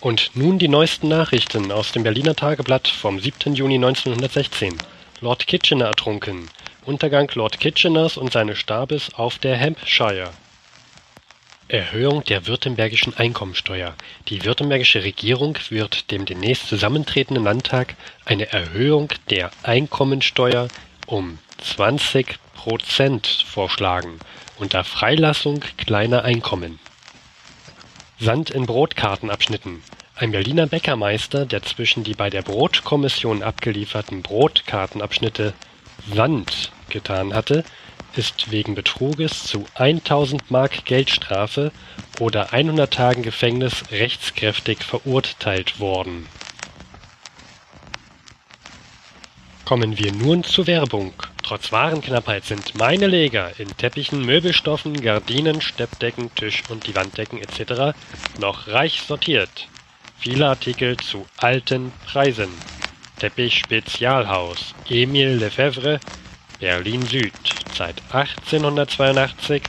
Und nun die neuesten Nachrichten aus dem Berliner Tageblatt vom 7. Juni 1916. Lord Kitchener ertrunken. Untergang Lord Kitcheners und seines Stabes auf der Hampshire. Erhöhung der württembergischen Einkommensteuer. Die württembergische Regierung wird dem demnächst zusammentretenden Landtag eine Erhöhung der Einkommensteuer um 20 Prozent vorschlagen, unter Freilassung kleiner Einkommen. Sand in Brotkartenabschnitten. Ein Berliner Bäckermeister, der zwischen die bei der Brotkommission abgelieferten Brotkartenabschnitte Sand getan hatte, ist wegen Betruges zu 1000 Mark Geldstrafe oder 100 Tagen Gefängnis rechtskräftig verurteilt worden. Kommen wir nun zur Werbung. Trotz Warenknappheit sind meine Leger in Teppichen, Möbelstoffen, Gardinen, Steppdecken, Tisch- und die Wanddecken etc. noch reich sortiert. Viele Artikel zu alten Preisen. Teppich Spezialhaus Emile Lefebvre, Berlin Süd, seit 1882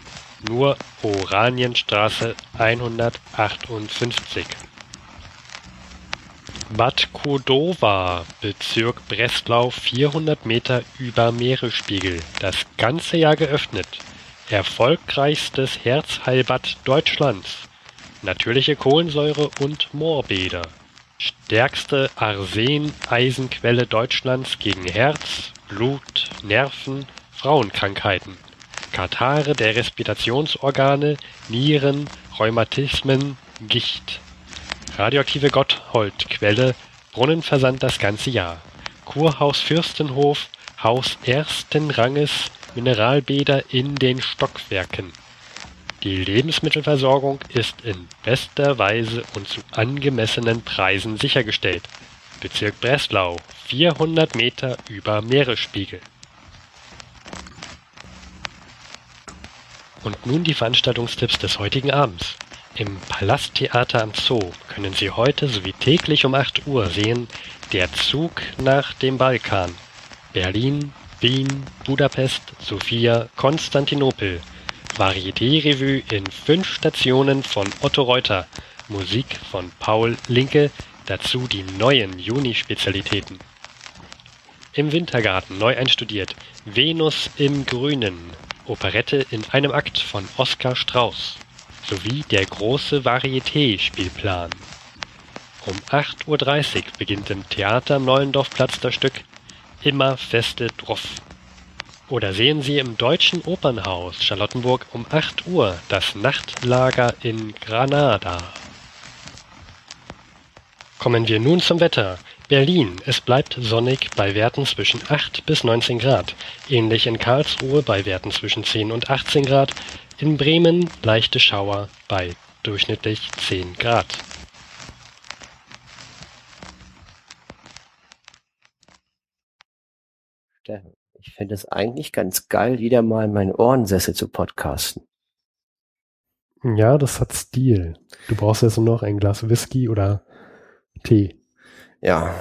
nur Oranienstraße 158. Bad Cordova, Bezirk Breslau 400 Meter über Meeresspiegel, das ganze Jahr geöffnet. Erfolgreichstes Herzheilbad Deutschlands. Natürliche Kohlensäure und Moorbäder. Stärkste Arsen-Eisenquelle Deutschlands gegen Herz, Blut, Nerven, Frauenkrankheiten. Katarrhe der Respirationsorgane, Nieren, Rheumatismen, Gicht Radioaktive Gotthold-Quelle, Brunnenversand das ganze Jahr. Kurhaus Fürstenhof, Haus ersten Ranges, Mineralbäder in den Stockwerken. Die Lebensmittelversorgung ist in bester Weise und zu angemessenen Preisen sichergestellt. Bezirk Breslau, 400 Meter über Meeresspiegel. Und nun die Veranstaltungstipps des heutigen Abends. Im Palasttheater am Zoo können Sie heute sowie täglich um 8 Uhr sehen Der Zug nach dem Balkan. Berlin, Wien, Budapest, Sofia, Konstantinopel. Varieté-Revue in fünf Stationen von Otto Reuter. Musik von Paul Linke. Dazu die neuen Juni-Spezialitäten. Im Wintergarten neu einstudiert Venus im Grünen. Operette in einem Akt von Oskar Strauß sowie der große Varieté-Spielplan. Um 8.30 Uhr beginnt im Theater am Neulendorfplatz das Stück Immer feste Druff. Oder sehen Sie im Deutschen Opernhaus Charlottenburg um 8 Uhr das Nachtlager in Granada. Kommen wir nun zum Wetter. Berlin. Es bleibt sonnig bei Werten zwischen 8 bis 19 Grad. Ähnlich in Karlsruhe bei Werten zwischen 10 und 18 Grad. In Bremen leichte Schauer bei durchschnittlich 10 Grad. Ich fände es eigentlich ganz geil, wieder mal in meinen Ohrensessel zu podcasten. Ja, das hat Stil. Du brauchst jetzt nur noch ein Glas Whisky oder Tee. Ja,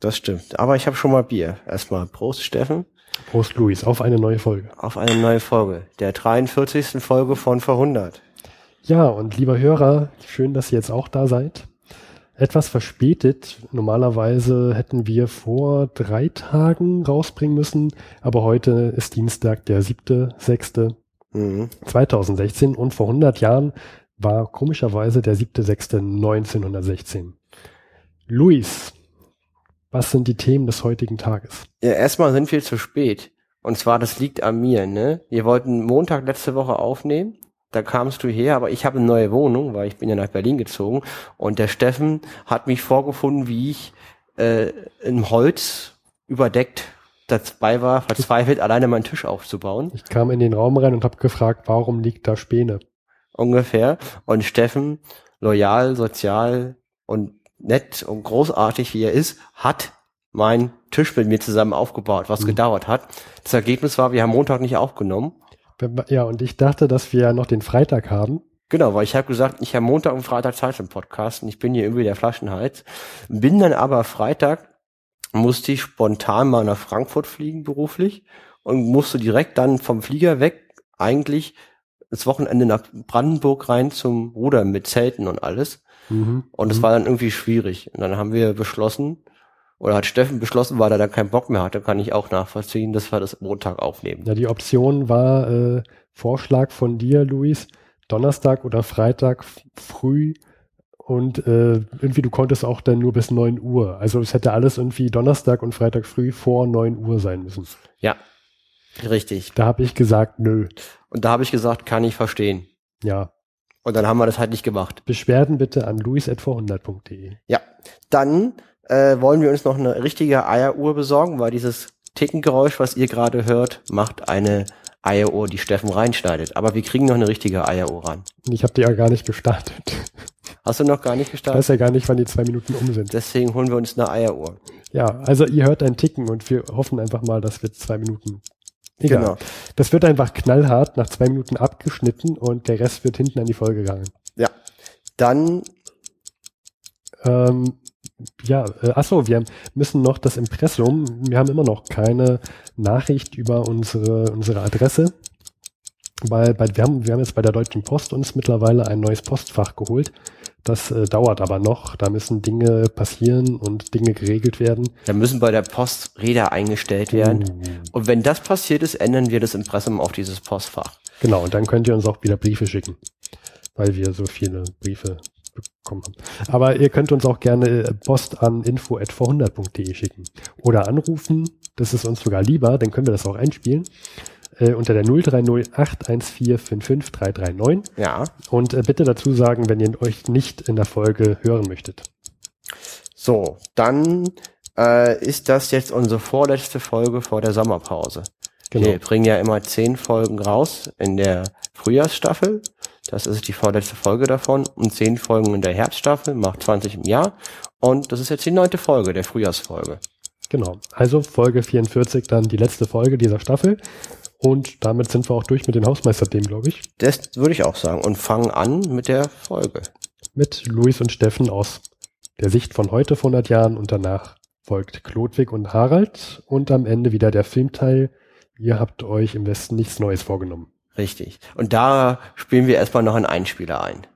das stimmt. Aber ich habe schon mal Bier. Erstmal Prost, Steffen. Prost, Luis, auf eine neue Folge. Auf eine neue Folge. Der 43. Folge von Verhundert. Ja, und lieber Hörer, schön, dass ihr jetzt auch da seid. Etwas verspätet. Normalerweise hätten wir vor drei Tagen rausbringen müssen, aber heute ist Dienstag, der siebte, sechste, mhm. 2016 und vor 100 Jahren war komischerweise der siebte, sechste, 1916. Luis, was sind die Themen des heutigen Tages? Ja, erstmal sind wir zu spät. Und zwar, das liegt an mir, ne? Wir wollten Montag letzte Woche aufnehmen. Da kamst du her, aber ich habe eine neue Wohnung, weil ich bin ja nach Berlin gezogen. Und der Steffen hat mich vorgefunden, wie ich äh, im Holz überdeckt dabei war, verzweifelt, alleine meinen Tisch aufzubauen. Ich kam in den Raum rein und habe gefragt, warum liegt da Späne? Ungefähr. Und Steffen, loyal, sozial und nett und großartig wie er ist, hat mein Tisch mit mir zusammen aufgebaut, was mhm. gedauert hat. Das Ergebnis war, wir haben Montag nicht aufgenommen. Ja, und ich dachte, dass wir ja noch den Freitag haben. Genau, weil ich habe gesagt, ich habe Montag und Freitag Zeit zum Podcast und ich bin hier irgendwie der Flaschenhals. Bin dann aber Freitag, musste ich spontan mal nach Frankfurt fliegen beruflich und musste direkt dann vom Flieger weg eigentlich das Wochenende nach Brandenburg rein zum Rudern mit Zelten und alles. Mhm. Und es Mhm. war dann irgendwie schwierig. Und dann haben wir beschlossen, oder hat Steffen beschlossen, weil er dann keinen Bock mehr hatte, kann ich auch nachvollziehen, dass wir das Montag aufnehmen. Ja, die Option war äh, Vorschlag von dir, Luis, Donnerstag oder Freitag früh und äh, irgendwie du konntest auch dann nur bis 9 Uhr. Also es hätte alles irgendwie Donnerstag und Freitag früh vor 9 Uhr sein müssen. Ja, richtig. Da habe ich gesagt, nö. Und da habe ich gesagt, kann ich verstehen. Ja, Und dann haben wir das halt nicht gemacht. Beschwerden bitte an luis.vorhundert.de. Ja, dann äh, wollen wir uns noch eine richtige Eieruhr besorgen, weil dieses Tickengeräusch, was ihr gerade hört, macht eine Eieruhr, die Steffen reinschneidet. Aber wir kriegen noch eine richtige Eieruhr ran. Ich habe die ja gar nicht gestartet. Hast du noch gar nicht Ich gestartet? weiß ja gar nicht, wann die zwei Minuten um sind. Deswegen holen wir uns eine Eieruhr. Ja, also ihr hört ein Ticken und wir hoffen einfach mal, dass wir zwei Minuten. Egal. Genau. Das wird einfach knallhart nach zwei Minuten abgeschnitten und der Rest wird hinten an die Folge gegangen. Ja. Dann, Ähm, ja, äh, achso, wir müssen noch das Impressum, wir haben immer noch keine Nachricht über unsere, unsere Adresse. Weil bei, wir, haben, wir haben jetzt bei der Deutschen Post uns mittlerweile ein neues Postfach geholt. Das äh, dauert aber noch. Da müssen Dinge passieren und Dinge geregelt werden. da müssen bei der Post Räder eingestellt werden. Uh. Und wenn das passiert ist, ändern wir das Impressum auf dieses Postfach. Genau, und dann könnt ihr uns auch wieder Briefe schicken, weil wir so viele Briefe bekommen haben. Aber ihr könnt uns auch gerne äh, Post an info.vorhundert.de schicken oder anrufen. Das ist uns sogar lieber, dann können wir das auch einspielen. Äh, unter der 030 814 55339 Ja. und äh, bitte dazu sagen, wenn ihr euch nicht in der Folge hören möchtet. So, dann äh, ist das jetzt unsere vorletzte Folge vor der Sommerpause. Genau. Wir bringen ja immer zehn Folgen raus in der Frühjahrsstaffel. Das ist die vorletzte Folge davon. Und zehn Folgen in der Herbststaffel, macht 20 im Jahr. Und das ist jetzt die neunte Folge der Frühjahrsfolge. Genau. Also Folge 44, dann die letzte Folge dieser Staffel. Und damit sind wir auch durch mit den Hausmeisterthemen, glaube ich. Das würde ich auch sagen. Und fangen an mit der Folge. mit Luis und Steffen aus der Sicht von heute vor 100 Jahren und danach folgt Klodwig und Harald und am Ende wieder der Filmteil. Ihr habt euch im Westen nichts Neues vorgenommen. Richtig. Und da spielen wir erstmal noch einen Einspieler ein.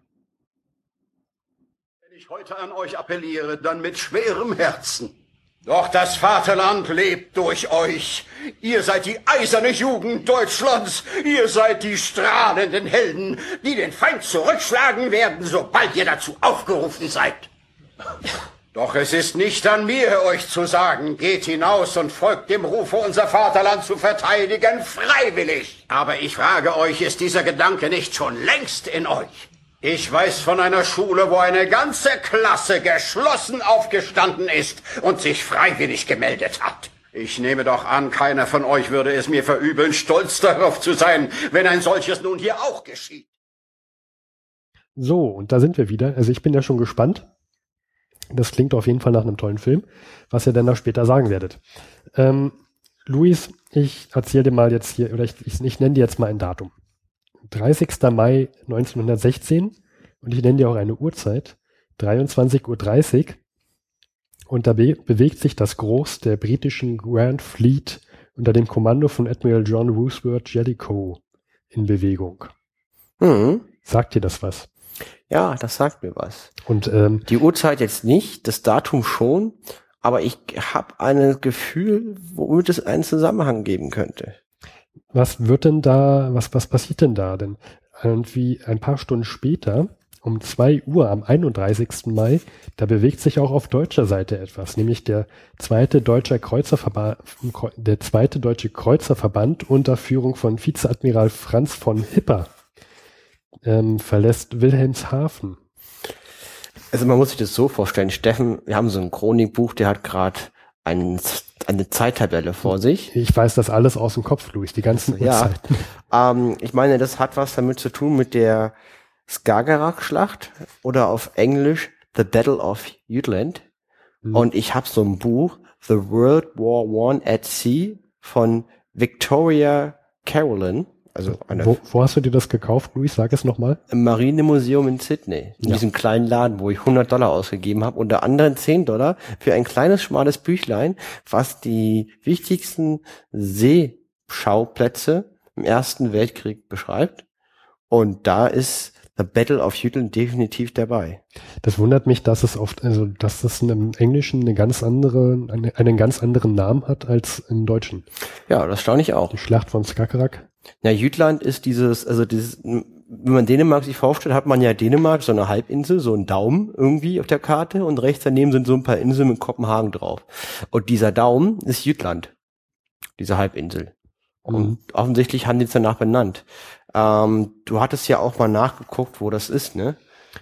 Wenn ich heute an euch appelliere, dann mit schwerem Herzen. Doch das Vaterland lebt durch euch. Ihr seid die eiserne Jugend Deutschlands. Ihr seid die strahlenden Helden, die den Feind zurückschlagen werden, sobald ihr dazu aufgerufen seid. Doch es ist nicht an mir, euch zu sagen, geht hinaus und folgt dem Rufe, unser Vaterland zu verteidigen, freiwillig. Aber ich frage euch, ist dieser Gedanke nicht schon längst in euch? Ich weiß von einer Schule, wo eine ganze Klasse geschlossen aufgestanden ist und sich freiwillig gemeldet hat. Ich nehme doch an, keiner von euch würde es mir verübeln, stolz darauf zu sein, wenn ein solches nun hier auch geschieht. So, und da sind wir wieder. Also ich bin ja schon gespannt. Das klingt auf jeden Fall nach einem tollen Film, was ihr dann da später sagen werdet. Ähm, Luis, ich erzähle dir mal jetzt hier, oder ich, ich, ich nenne dir jetzt mal ein Datum. 30. Mai 1916 und ich nenne dir auch eine Uhrzeit, 23.30 Uhr. Und da be bewegt sich das Groß der britischen Grand Fleet unter dem Kommando von Admiral John Roosevelt Jellicoe in Bewegung. Hm. Sagt dir das was? Ja, das sagt mir was. Und ähm, Die Uhrzeit jetzt nicht, das Datum schon, aber ich habe ein Gefühl, womit es einen Zusammenhang geben könnte. Was wird denn da, was, was passiert denn da? Denn irgendwie ein paar Stunden später, um zwei Uhr am 31. Mai, da bewegt sich auch auf deutscher Seite etwas, nämlich der zweite deutsche Kreuzerverband, der zweite deutsche Kreuzerverband unter Führung von Vizeadmiral Franz von Hipper ähm, verlässt Wilhelmshaven. Also man muss sich das so vorstellen, Steffen, wir haben so ein Chronikbuch, der hat gerade ein, eine Zeittabelle vor sich. Ich weiß das alles aus dem Kopf, Luis, die ganzen Ja. Ähm, ich meine, das hat was damit zu tun mit der Skagerrak-Schlacht oder auf Englisch The Battle of Jutland. Mhm. Und ich habe so ein Buch, The World War One at Sea von Victoria Carolyn, also Wo, wo hast du dir das gekauft, Luis? Sag es nochmal. im Marinemuseum in Sydney, in Ja. diesem kleinen Laden, wo ich 100 Dollar ausgegeben habe, unter anderem 10 Dollar für ein kleines, schmales Büchlein, was die wichtigsten Seeschauplätze im Ersten Weltkrieg beschreibt. Und da ist The Battle of Jütland definitiv dabei. Das wundert mich, dass es oft, also dass das im Englischen eine ganz andere, eine, einen ganz anderen Namen hat als im Deutschen. Ja, das staune ich auch. Die Schlacht von Skagerrak. Ja, Jütland ist dieses, also dieses, wenn man Dänemark sich vorstellt, hat man ja Dänemark, so eine Halbinsel, so ein Daumen irgendwie auf der Karte und rechts daneben sind so ein paar Inseln mit Kopenhagen drauf. Und dieser Daumen ist Jütland, diese Halbinsel. Und mhm. offensichtlich haben die es danach benannt. Ähm, du hattest ja auch mal nachgeguckt, wo das ist, ne?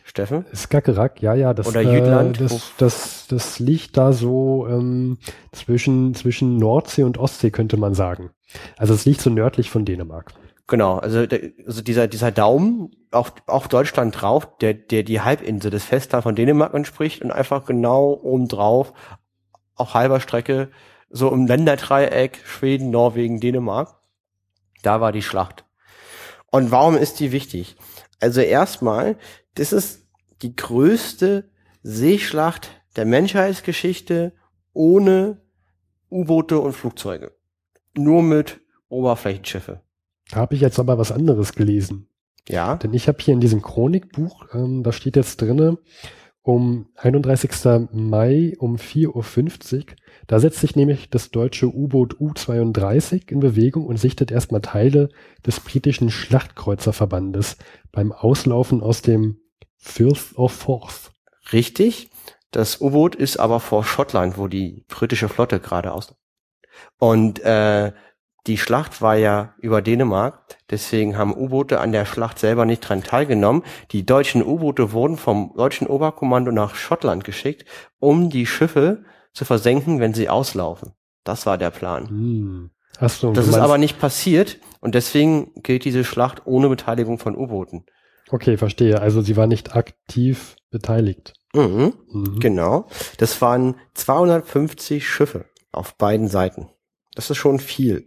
Steffen? Skagerrak, ja, ja. Das, Oder Jütland. Äh, das, das, das liegt da so ähm, zwischen, zwischen Nordsee und Ostsee, könnte man sagen. Also es liegt so nördlich von Dänemark. Genau, also, der, also dieser, dieser Daumen, auch, auch Deutschland drauf, der, der die Halbinsel des Festland von Dänemark entspricht und einfach genau oben drauf, auf halber Strecke, so im Länderdreieck, Schweden, Norwegen, Dänemark. Da war die Schlacht. Und warum ist die wichtig? Also erstmal, das ist die größte Seeschlacht der Menschheitsgeschichte ohne U-Boote und Flugzeuge. Nur mit Oberflächenschiffe. Da habe ich jetzt aber was anderes gelesen. Ja. Denn ich habe hier in diesem Chronikbuch, ähm, da steht jetzt drinne, um 31. Mai um 4.50 Uhr. Da setzt sich nämlich das deutsche U-Boot U-32 in Bewegung und sichtet erstmal Teile des britischen Schlachtkreuzerverbandes beim Auslaufen aus dem Firth of Forth. Richtig. Das U-Boot ist aber vor Schottland, wo die britische Flotte gerade aus. Und äh, die Schlacht war ja über Dänemark, deswegen haben U-Boote an der Schlacht selber nicht dran teilgenommen. Die deutschen U-Boote wurden vom deutschen Oberkommando nach Schottland geschickt, um die Schiffe zu versenken, wenn sie auslaufen. Das war der Plan. Hm. Ach so, das ist aber nicht passiert und deswegen gilt diese Schlacht ohne Beteiligung von U-Booten. Okay, verstehe. Also sie war nicht aktiv beteiligt. Mhm, mhm. Genau. Das waren 250 Schiffe auf beiden Seiten. Das ist schon viel.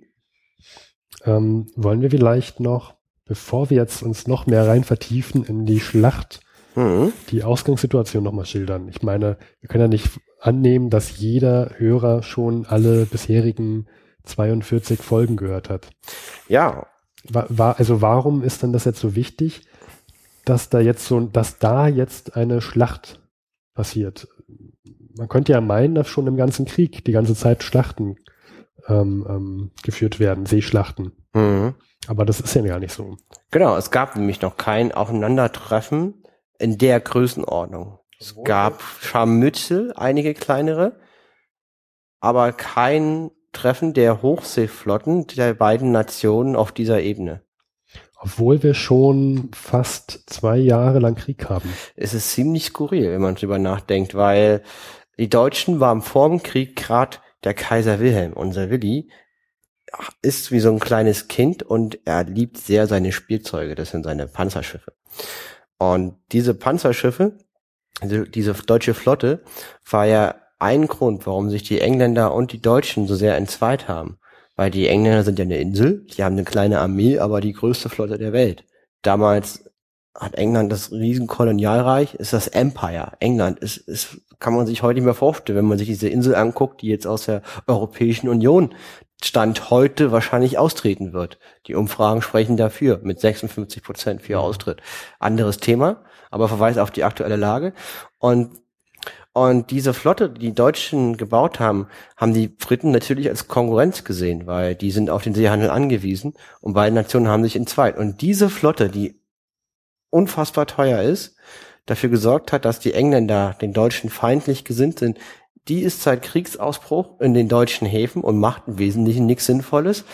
Ähm, wollen wir vielleicht noch, bevor wir jetzt uns noch mehr rein vertiefen in die Schlacht, mhm. die Ausgangssituation nochmal schildern? Ich meine, wir können ja nicht annehmen, dass jeder Hörer schon alle bisherigen 42 Folgen gehört hat. Ja. War, war, also warum ist denn das jetzt so wichtig, dass da jetzt so, dass da jetzt eine Schlacht passiert? Man könnte ja meinen, dass schon im ganzen Krieg die ganze Zeit Schlachten ähm, ähm, geführt werden, Seeschlachten. Mhm. Aber das ist ja gar nicht so. Genau, es gab nämlich noch kein Aufeinandertreffen in der Größenordnung. Es gab Scharmützel, einige kleinere, aber kein Treffen der Hochseeflotten der beiden Nationen auf dieser Ebene. Obwohl wir schon fast zwei Jahre lang Krieg haben. Es ist ziemlich skurril, wenn man drüber nachdenkt, weil die Deutschen waren vor dem Krieg gerade der Kaiser Wilhelm, unser Willi, ist wie so ein kleines Kind und er liebt sehr seine Spielzeuge, das sind seine Panzerschiffe. Und diese Panzerschiffe, diese deutsche Flotte, war ja ein Grund, warum sich die Engländer und die Deutschen so sehr entzweit haben. Weil die Engländer sind ja eine Insel, die haben eine kleine Armee, aber die größte Flotte der Welt. Damals hat England das Riesenkolonialreich, ist das Empire. England ist, ist, kann man sich heute nicht mehr vorstellen, wenn man sich diese Insel anguckt, die jetzt aus der Europäischen Union Stand heute wahrscheinlich austreten wird. Die Umfragen sprechen dafür mit 56 Prozent für Austritt. Anderes Thema, aber verweist auf die aktuelle Lage. Und und diese Flotte, die die Deutschen gebaut haben, haben die Briten natürlich als Konkurrenz gesehen, weil die sind auf den Seehandel angewiesen und beide Nationen haben sich entzweit. Und diese Flotte, die unfassbar teuer ist, dafür gesorgt hat, dass die Engländer den Deutschen feindlich gesinnt sind, die ist seit Kriegsausbruch in den deutschen Häfen und macht im Wesentlichen nichts Sinnvolles,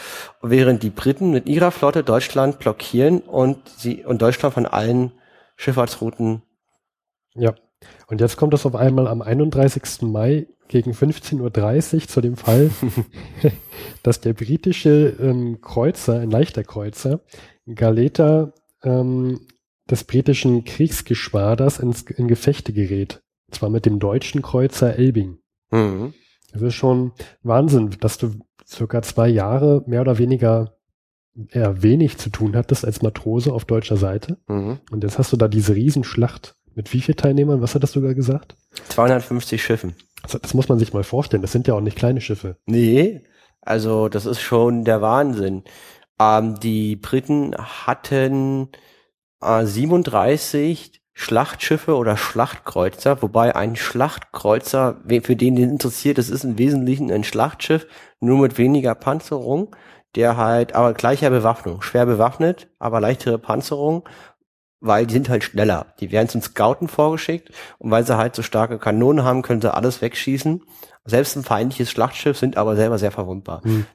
während die Briten mit ihrer Flotte Deutschland blockieren und sie und Deutschland von allen Schifffahrtsrouten. Ja. Und jetzt kommt es auf einmal am 31. Mai gegen 15.30 Uhr zu dem Fall, dass der britische ähm, Kreuzer, ein leichter Kreuzer, Galeta ähm, des britischen Kriegsgeschwaders ins, in Gefechte gerät. Und zwar mit dem deutschen Kreuzer Elbing. Mhm. Das ist schon Wahnsinn, dass du circa zwei Jahre mehr oder weniger eher wenig zu tun hattest als Matrose auf deutscher Seite. Mhm. Und jetzt hast du da diese Riesenschlacht. Mit wie vielen Teilnehmern? Was hat das sogar gesagt? 250 Schiffen. Also das muss man sich mal vorstellen. Das sind ja auch nicht kleine Schiffe. Nee, also das ist schon der Wahnsinn. Ähm, die Briten hatten 37 Schlachtschiffe oder Schlachtkreuzer, wobei ein Schlachtkreuzer, für den den interessiert, das ist im Wesentlichen ein Schlachtschiff, nur mit weniger Panzerung, der halt aber gleicher Bewaffnung, schwer bewaffnet, aber leichtere Panzerung, weil die sind halt schneller. Die werden zum Scouten vorgeschickt und weil sie halt so starke Kanonen haben, können sie alles wegschießen. Selbst ein feindliches Schlachtschiff sind aber selber sehr verwundbar. Hm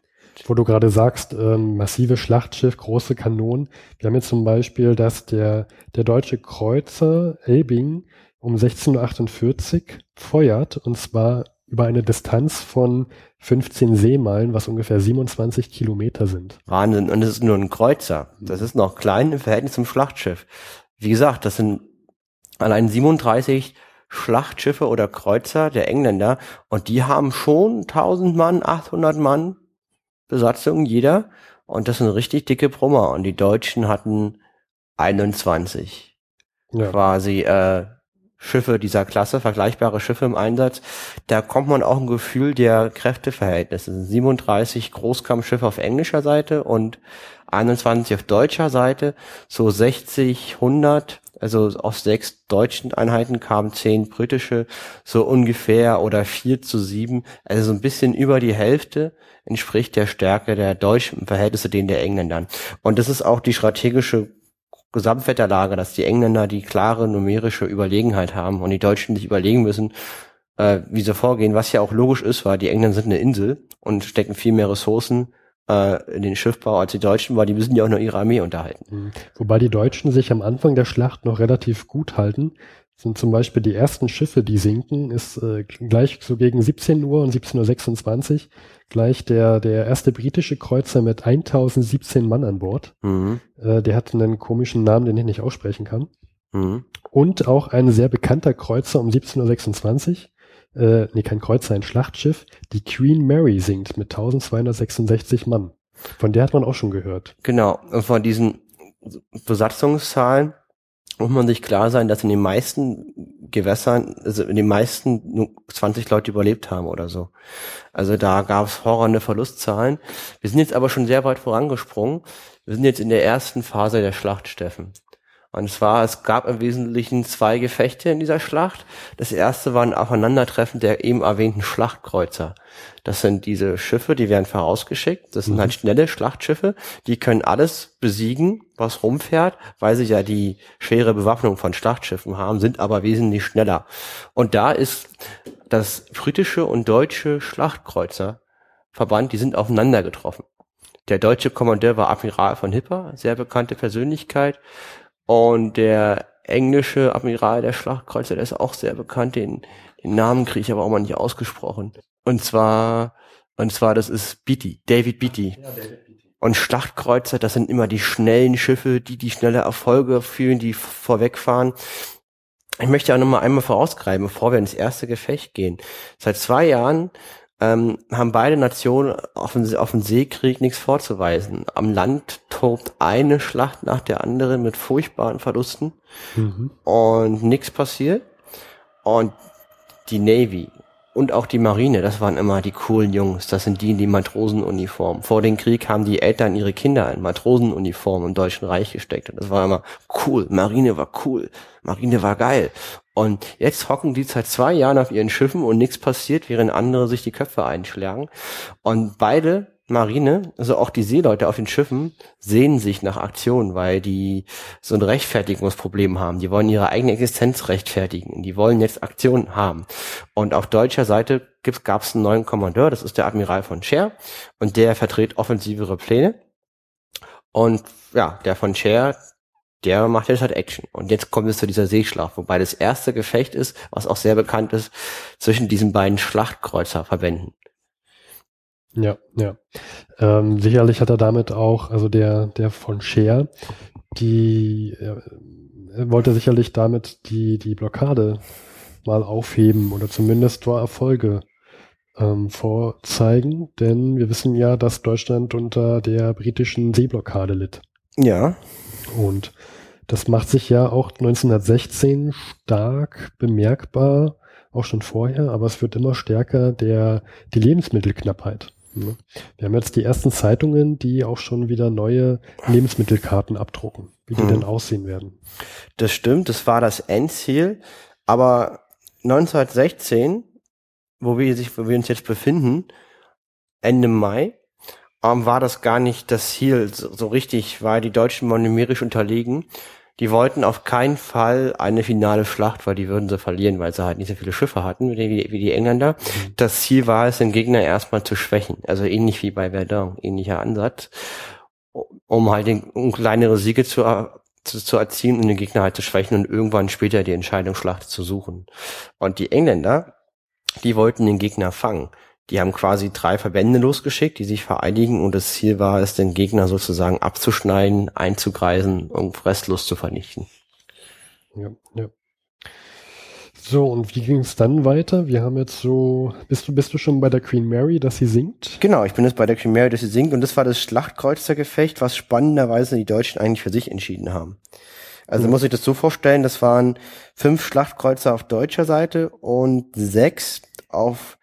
wo du gerade sagst, ähm, massive Schlachtschiff, große Kanonen. Wir haben jetzt zum Beispiel, dass der, der deutsche Kreuzer Elbing um 16.48 Uhr feuert und zwar über eine Distanz von 15 Seemeilen, was ungefähr 27 Kilometer sind. Wahnsinn. Und es ist nur ein Kreuzer. Das ist noch klein im Verhältnis zum Schlachtschiff. Wie gesagt, das sind allein 37 Schlachtschiffe oder Kreuzer der Engländer und die haben schon 1000 Mann, 800 Mann Besatzung jeder. Und das sind richtig dicke Brummer. Und die Deutschen hatten 21 ja. quasi äh, Schiffe dieser Klasse, vergleichbare Schiffe im Einsatz. Da kommt man auch ein Gefühl der Kräfteverhältnisse. 37 Großkampfschiffe auf englischer Seite und 21 auf deutscher Seite, so 60, 100 also aus sechs deutschen Einheiten kamen zehn britische, so ungefähr oder vier zu sieben. Also so ein bisschen über die Hälfte entspricht der Stärke der Deutschen im Verhältnis zu denen der Engländern. Und das ist auch die strategische Gesamtwetterlage, dass die Engländer die klare numerische Überlegenheit haben und die Deutschen sich überlegen müssen, äh, wie sie vorgehen, was ja auch logisch ist, weil die Engländer sind eine Insel und stecken viel mehr Ressourcen äh, in den Schiffbau als die Deutschen, weil die müssen ja auch nur ihre Armee unterhalten. Mhm. Wobei die Deutschen sich am Anfang der Schlacht noch relativ gut halten. Sind zum Beispiel die ersten Schiffe, die sinken, ist äh, gleich so gegen 17 Uhr und 17.26 Uhr gleich der, der erste britische Kreuzer mit 1017 Mann an Bord. Mhm. Äh, der hat einen komischen Namen, den ich nicht aussprechen kann. Mhm. Und auch ein sehr bekannter Kreuzer um 17.26 Uhr äh, nee, kein Kreuzer, ein Schlachtschiff, die Queen Mary singt mit 1266 Mann. Von der hat man auch schon gehört. Genau, und von diesen Besatzungszahlen muss man sich klar sein, dass in den meisten Gewässern, also in den meisten nur 20 Leute überlebt haben oder so. Also da gab es horrende Verlustzahlen. Wir sind jetzt aber schon sehr weit vorangesprungen. Wir sind jetzt in der ersten Phase der Schlacht, Steffen. Und zwar, es gab im Wesentlichen zwei Gefechte in dieser Schlacht. Das erste war ein Aufeinandertreffen der eben erwähnten Schlachtkreuzer. Das sind diese Schiffe, die werden vorausgeschickt. Das sind mhm. halt schnelle Schlachtschiffe. Die können alles besiegen, was rumfährt, weil sie ja die schwere Bewaffnung von Schlachtschiffen haben, sind aber wesentlich schneller. Und da ist das britische und deutsche Schlachtkreuzerverband, die sind aufeinander getroffen. Der deutsche Kommandeur war Admiral von Hipper, sehr bekannte Persönlichkeit. Und der englische Admiral der Schlachtkreuzer, der ist auch sehr bekannt, den, den Namen kriege ich aber auch mal nicht ausgesprochen. Und zwar, und zwar, das ist Beatty, David Beatty. Ja, David Beatty. Und Schlachtkreuzer, das sind immer die schnellen Schiffe, die die schnelle Erfolge führen, die vorwegfahren. Ich möchte auch noch mal einmal vorausgreifen, bevor wir ins erste Gefecht gehen. Seit zwei Jahren ähm, haben beide Nationen auf den, auf den Seekrieg nichts vorzuweisen. Am Land tobt eine Schlacht nach der anderen mit furchtbaren Verlusten mhm. und nichts passiert. Und die Navy und auch die Marine, das waren immer die coolen Jungs. Das sind die in die Matrosenuniform. Vor dem Krieg haben die Eltern ihre Kinder in Matrosenuniform im Deutschen Reich gesteckt. Und das war immer cool. Marine war cool. Marine war geil. Und jetzt hocken die seit zwei Jahren auf ihren Schiffen und nichts passiert, während andere sich die Köpfe einschlagen. Und beide Marine, also auch die Seeleute auf den Schiffen, sehen sich nach Aktionen, weil die so ein Rechtfertigungsproblem haben. Die wollen ihre eigene Existenz rechtfertigen. Die wollen jetzt Aktionen haben. Und auf deutscher Seite gab es einen neuen Kommandeur, das ist der Admiral von Scher, und der vertritt offensivere Pläne. Und ja, der von Scher, der macht jetzt halt Action. Und jetzt kommt es zu dieser Seeschlacht, wobei das erste Gefecht ist, was auch sehr bekannt ist, zwischen diesen beiden Schlachtkreuzerverbänden. Ja, ja. Ähm, sicherlich hat er damit auch, also der, der von Scheer, die, er, wollte sicherlich damit die, die Blockade mal aufheben oder zumindest vor Erfolge ähm, vorzeigen, denn wir wissen ja, dass Deutschland unter der britischen Seeblockade litt. Ja. Und das macht sich ja auch 1916 stark bemerkbar, auch schon vorher, aber es wird immer stärker der, die Lebensmittelknappheit. Wir haben jetzt die ersten Zeitungen, die auch schon wieder neue Lebensmittelkarten abdrucken, wie die hm. denn aussehen werden. Das stimmt, das war das Endziel. Aber 1916, wo wir, sich, wo wir uns jetzt befinden, Ende Mai, ähm, war das gar nicht das Ziel so, so richtig, weil die Deutschen waren numerisch unterlegen. Die wollten auf keinen Fall eine finale Schlacht, weil die würden sie verlieren, weil sie halt nicht so viele Schiffe hatten wie, wie die Engländer. Mhm. Das Ziel war es, den Gegner erstmal zu schwächen. Also ähnlich wie bei Verdun, ähnlicher Ansatz, um halt den, um kleinere Siege zu, zu, zu erzielen und den Gegner halt zu schwächen und irgendwann später die Entscheidungsschlacht zu suchen. Und die Engländer, die wollten den Gegner fangen. Die haben quasi drei Verbände losgeschickt, die sich vereinigen und das Ziel war es, den Gegner sozusagen abzuschneiden, einzugreisen und restlos zu vernichten. Ja, ja. So, und wie ging es dann weiter? Wir haben jetzt so, bist du, bist du schon bei der Queen Mary, dass sie singt? Genau, ich bin jetzt bei der Queen Mary, dass sie singt und das war das Schlachtkreuzergefecht, was spannenderweise die Deutschen eigentlich für sich entschieden haben. Also ja. muss ich das so vorstellen, das waren fünf Schlachtkreuzer auf deutscher Seite und sechs auf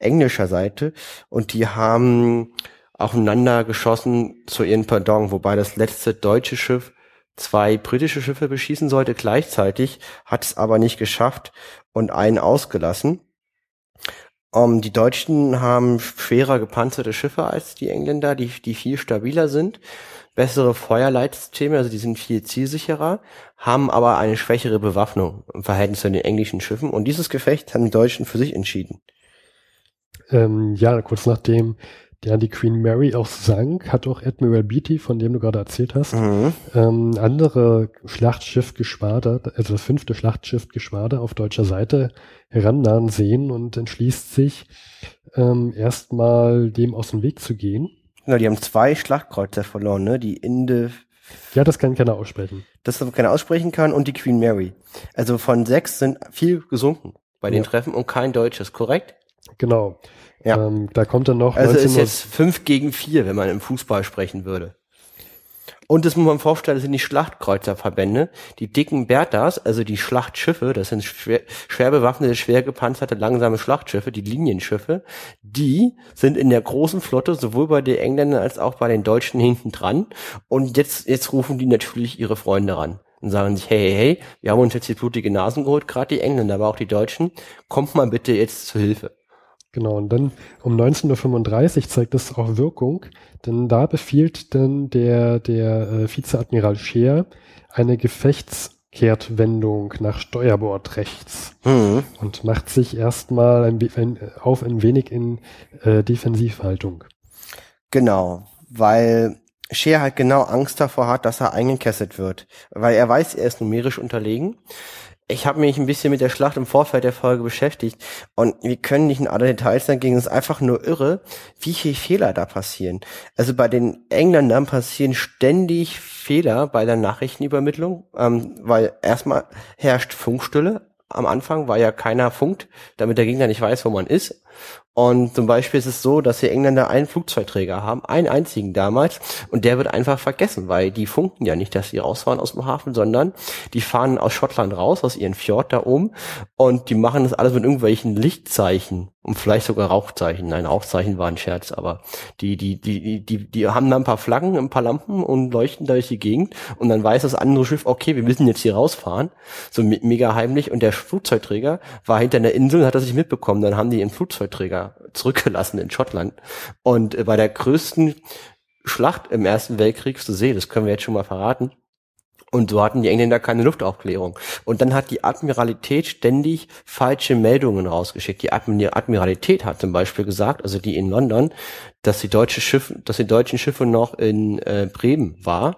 englischer Seite. Und die haben aufeinander geschossen zu ihren Pardon, wobei das letzte deutsche Schiff zwei britische Schiffe beschießen sollte. Gleichzeitig, hat es aber nicht geschafft und einen ausgelassen. Um, ähm, die Deutschen haben schwerer gepanzerte Schiffe als die Engländer, die, die viel stabiler sind, bessere Feuerleitsysteme, also die sind viel zielsicherer, haben aber eine schwächere Bewaffnung im Verhältnis zu den englischen Schiffen. Und dieses Gefecht haben die Deutschen für sich entschieden ähm, ja, kurz nachdem ja, die Queen Mary auch sank, hat auch Admiral Beatty, von dem du gerade erzählt hast, mhm. ähm, andere Schlachtschiffgeschwader, also das fünfte Schlachtschiffgeschwader auf deutscher Seite herannahen sehen und entschließt sich, ähm, erstmal dem aus dem Weg zu gehen. Genau, die haben zwei Schlachtkreuzer verloren, ne? Die Inde. Ja, das kann keiner aussprechen. Das keiner aussprechen kann und die Queen Mary. Also von sechs sind viel gesunken bei den ja. Treffen und kein deutsches, korrekt? Genau. Ja. Ähm, da kommt dann noch. Also ist jetzt fünf gegen vier, wenn man im Fußball sprechen würde. Und das muss man vorstellen, das sind die Schlachtkreuzerverbände. Die dicken Berthas, also die Schlachtschiffe, das sind schwer, schwer bewaffnete, schwer gepanzerte, langsame Schlachtschiffe, die Linienschiffe, die sind in der großen Flotte sowohl bei den Engländern als auch bei den Deutschen hinten dran. Und jetzt, jetzt rufen die natürlich ihre Freunde ran und sagen sich, hey, hey, hey, wir haben uns jetzt die blutige Nasen geholt, gerade die Engländer, aber auch die Deutschen, kommt mal bitte jetzt zu Hilfe. Genau, und dann um 19.35 Uhr zeigt das auch Wirkung, denn da befiehlt dann der, der äh, Vizeadmiral Scheer eine Gefechtskehrtwendung nach Steuerbord rechts mhm. und macht sich erstmal ein, ein, auf ein wenig in äh, Defensivhaltung. Genau, weil Scheer halt genau Angst davor hat, dass er eingekesselt wird, weil er weiß, er ist numerisch unterlegen ich habe mich ein bisschen mit der Schlacht im Vorfeld der Folge beschäftigt und wir können nicht in alle Details eingehen. Es ist einfach nur irre, wie viele Fehler da passieren. Also bei den Engländern passieren ständig Fehler bei der Nachrichtenübermittlung, ähm, weil erstmal herrscht Funkstille. Am Anfang war ja keiner funkt, damit der Gegner nicht weiß, wo man ist. Und zum Beispiel ist es so, dass die Engländer einen Flugzeugträger haben, einen einzigen damals, und der wird einfach vergessen, weil die funken ja nicht, dass sie rausfahren aus dem Hafen, sondern die fahren aus Schottland raus, aus ihren Fjord da oben, und die machen das alles mit irgendwelchen Lichtzeichen und vielleicht sogar Rauchzeichen. Nein, Rauchzeichen war ein Scherz, aber die, die, die, die, die haben da ein paar Flaggen, ein paar Lampen und leuchten da durch die Gegend und dann weiß das andere Schiff, okay, wir müssen jetzt hier rausfahren. So mega heimlich und der Flugzeugträger war hinter der Insel und hat das nicht mitbekommen. Dann haben die ihren Flugzeugträger zurückgelassen in Schottland. Und äh, bei der größten Schlacht im Ersten Weltkrieg zu sehen, das können wir jetzt schon mal verraten, und so hatten die Engländer keine Luftaufklärung. Und dann hat die Admiralität ständig falsche Meldungen rausgeschickt. Die Admiralität hat zum Beispiel gesagt, also die in London, dass die deutsche Schiffe, dass die deutschen Schiffe noch in äh, Bremen war,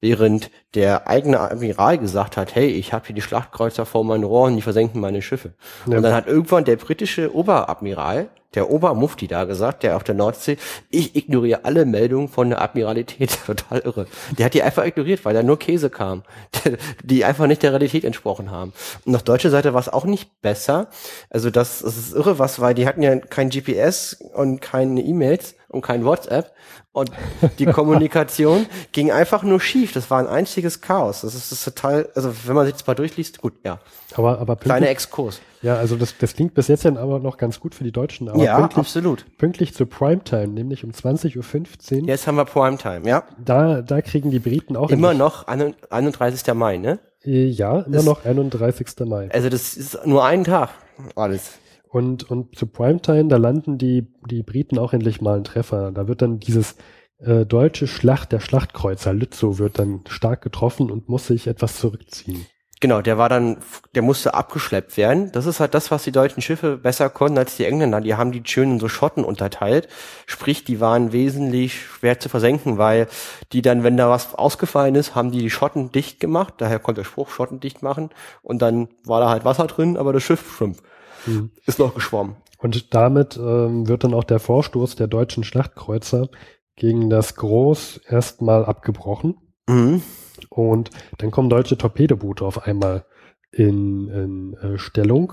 während der eigene Admiral gesagt hat, hey, ich habe hier die Schlachtkreuzer vor meinen Rohren, die versenken meine Schiffe. Ja. Und dann hat irgendwann der britische Oberadmiral der Obermufti da gesagt, der auf der Nordsee, ich ignoriere alle Meldungen von der Admiralität. Total irre. Der hat die einfach ignoriert, weil da nur Käse kam, die einfach nicht der Realität entsprochen haben. Und auf deutscher Seite war es auch nicht besser. Also das, das ist irre was, weil die hatten ja kein GPS und keine E-Mails und kein WhatsApp. Und die Kommunikation ging einfach nur schief. Das war ein einziger richtiges Chaos. Das ist, das ist total, also wenn man sich das mal durchliest, gut, ja. Aber, aber Kleiner Exkurs. Ja, also das, das klingt bis jetzt dann aber noch ganz gut für die Deutschen. Aber ja, pünktlich, absolut. pünktlich zur Primetime, nämlich um 20.15 Uhr, Jetzt haben wir Primetime, ja. da, da kriegen die Briten auch Immer noch 31. Mai, ne? Äh, Ja, immer Ist- noch 31. Mai. Also das ist nur ein Tag. Alles. Und, und zu Primetime, da landen die, die Briten auch endlich mal einen Treffer. Da wird dann dieses äh, deutsche Schlacht, der Schlachtkreuzer Lützow wird dann stark getroffen und muss sich etwas zurückziehen. Genau, der war dann, der musste abgeschleppt werden. Das ist halt das, was die deutschen Schiffe besser konnten als die Engländer. Die haben die schön in so Schotten unterteilt. Sprich, die waren wesentlich schwer zu versenken, weil die dann, wenn da was ausgefallen ist, haben die die Schotten dicht gemacht. Daher kommt der Spruch, Schotten dicht machen. Und dann war da halt Wasser drin, aber das Schiff schwimmt. Mhm. Ist noch geschwommen. Und damit ähm, wird dann auch der Vorstoß der deutschen Schlachtkreuzer gegen das Groß erstmal abgebrochen. Mhm. Und dann kommen deutsche Torpedoboote auf einmal in, in äh, Stellung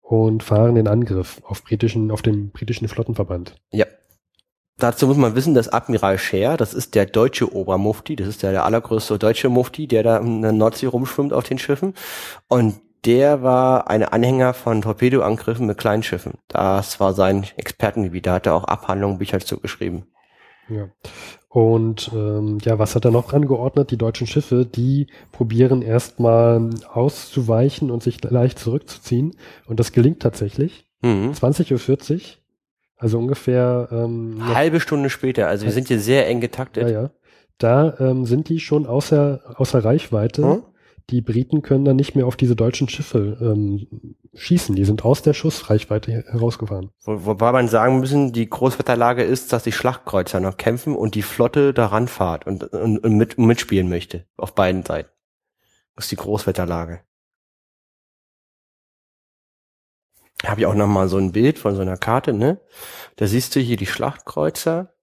und fahren den Angriff auf britischen, auf den britischen Flottenverband. Ja. Dazu muss man wissen, dass Admiral Scheer, das ist der deutsche Obermufti, das ist der, der allergrößte deutsche Mufti, der da in der Nordsee rumschwimmt auf den Schiffen. Und der war ein Anhänger von Torpedoangriffen mit Kleinschiffen. Das war sein Expertengebiet. Da hat er auch Abhandlungen, Bücher zugeschrieben. Ja. Und ähm, ja, was hat er noch angeordnet? Die deutschen Schiffe, die probieren erstmal auszuweichen und sich leicht zurückzuziehen. Und das gelingt tatsächlich. Mhm. 20.40 Uhr, also ungefähr ähm, Halbe Stunde später, also wir sind hier sehr eng getaktet. ja, ja. Da ähm, sind die schon außer, außer Reichweite. Hm? Die Briten können dann nicht mehr auf diese deutschen Schiffe ähm, schießen. Die sind aus der Schussreichweite her- herausgefahren. Wo, wobei man sagen müssen, die Großwetterlage ist, dass die Schlachtkreuzer noch kämpfen und die Flotte daran fahrt und, und, und mit, mitspielen möchte. Auf beiden Seiten. Das ist die Großwetterlage. Habe ich auch noch mal so ein Bild von so einer Karte, ne? Da siehst du hier die Schlachtkreuzer.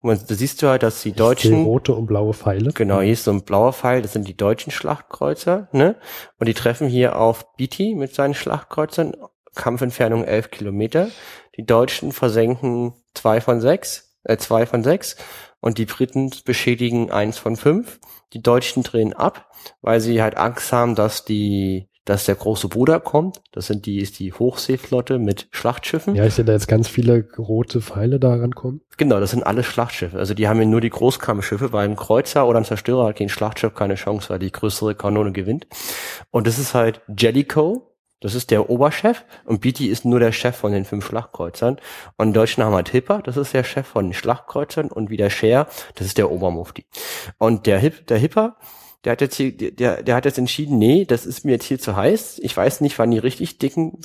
Und da siehst du halt, dass die Ich Deutschen rote und blaue Pfeile. Genau, hier ist so ein blauer Pfeil, das sind die deutschen Schlachtkreuzer, ne? Und die treffen hier auf Beatty mit seinen Schlachtkreuzern, Kampfentfernung 11 Kilometer. Die Deutschen versenken zwei von sechs, äh, zwei von sechs und die Briten beschädigen eins von fünf. Die Deutschen drehen ab, weil sie halt Angst haben, dass die, dass der große Bruder kommt. Das sind die, ist die Hochseeflotte mit Schlachtschiffen. Ja, ich sehe da jetzt ganz viele rote Pfeile da rankommen. Genau, das sind alles Schlachtschiffe. Also die haben ja nur die Großkampfschiffe, weil ein Kreuzer oder ein Zerstörer hat gegen Schlachtschiff keine Chance, weil die größere Kanone gewinnt. Und das ist halt Jellicoe, das ist der Oberchef und Beatty ist nur der Chef von den fünf Schlachtkreuzern. Und in Deutschland haben wir halt Hipper, das ist der Chef von den Schlachtkreuzern und wieder Scheer, das ist der Obermufti. Und der Hip, der Hipper, der hat jetzt hier, der, der hat jetzt entschieden, nee, das ist mir jetzt hier zu heiß. Ich weiß nicht, wann die richtig dicken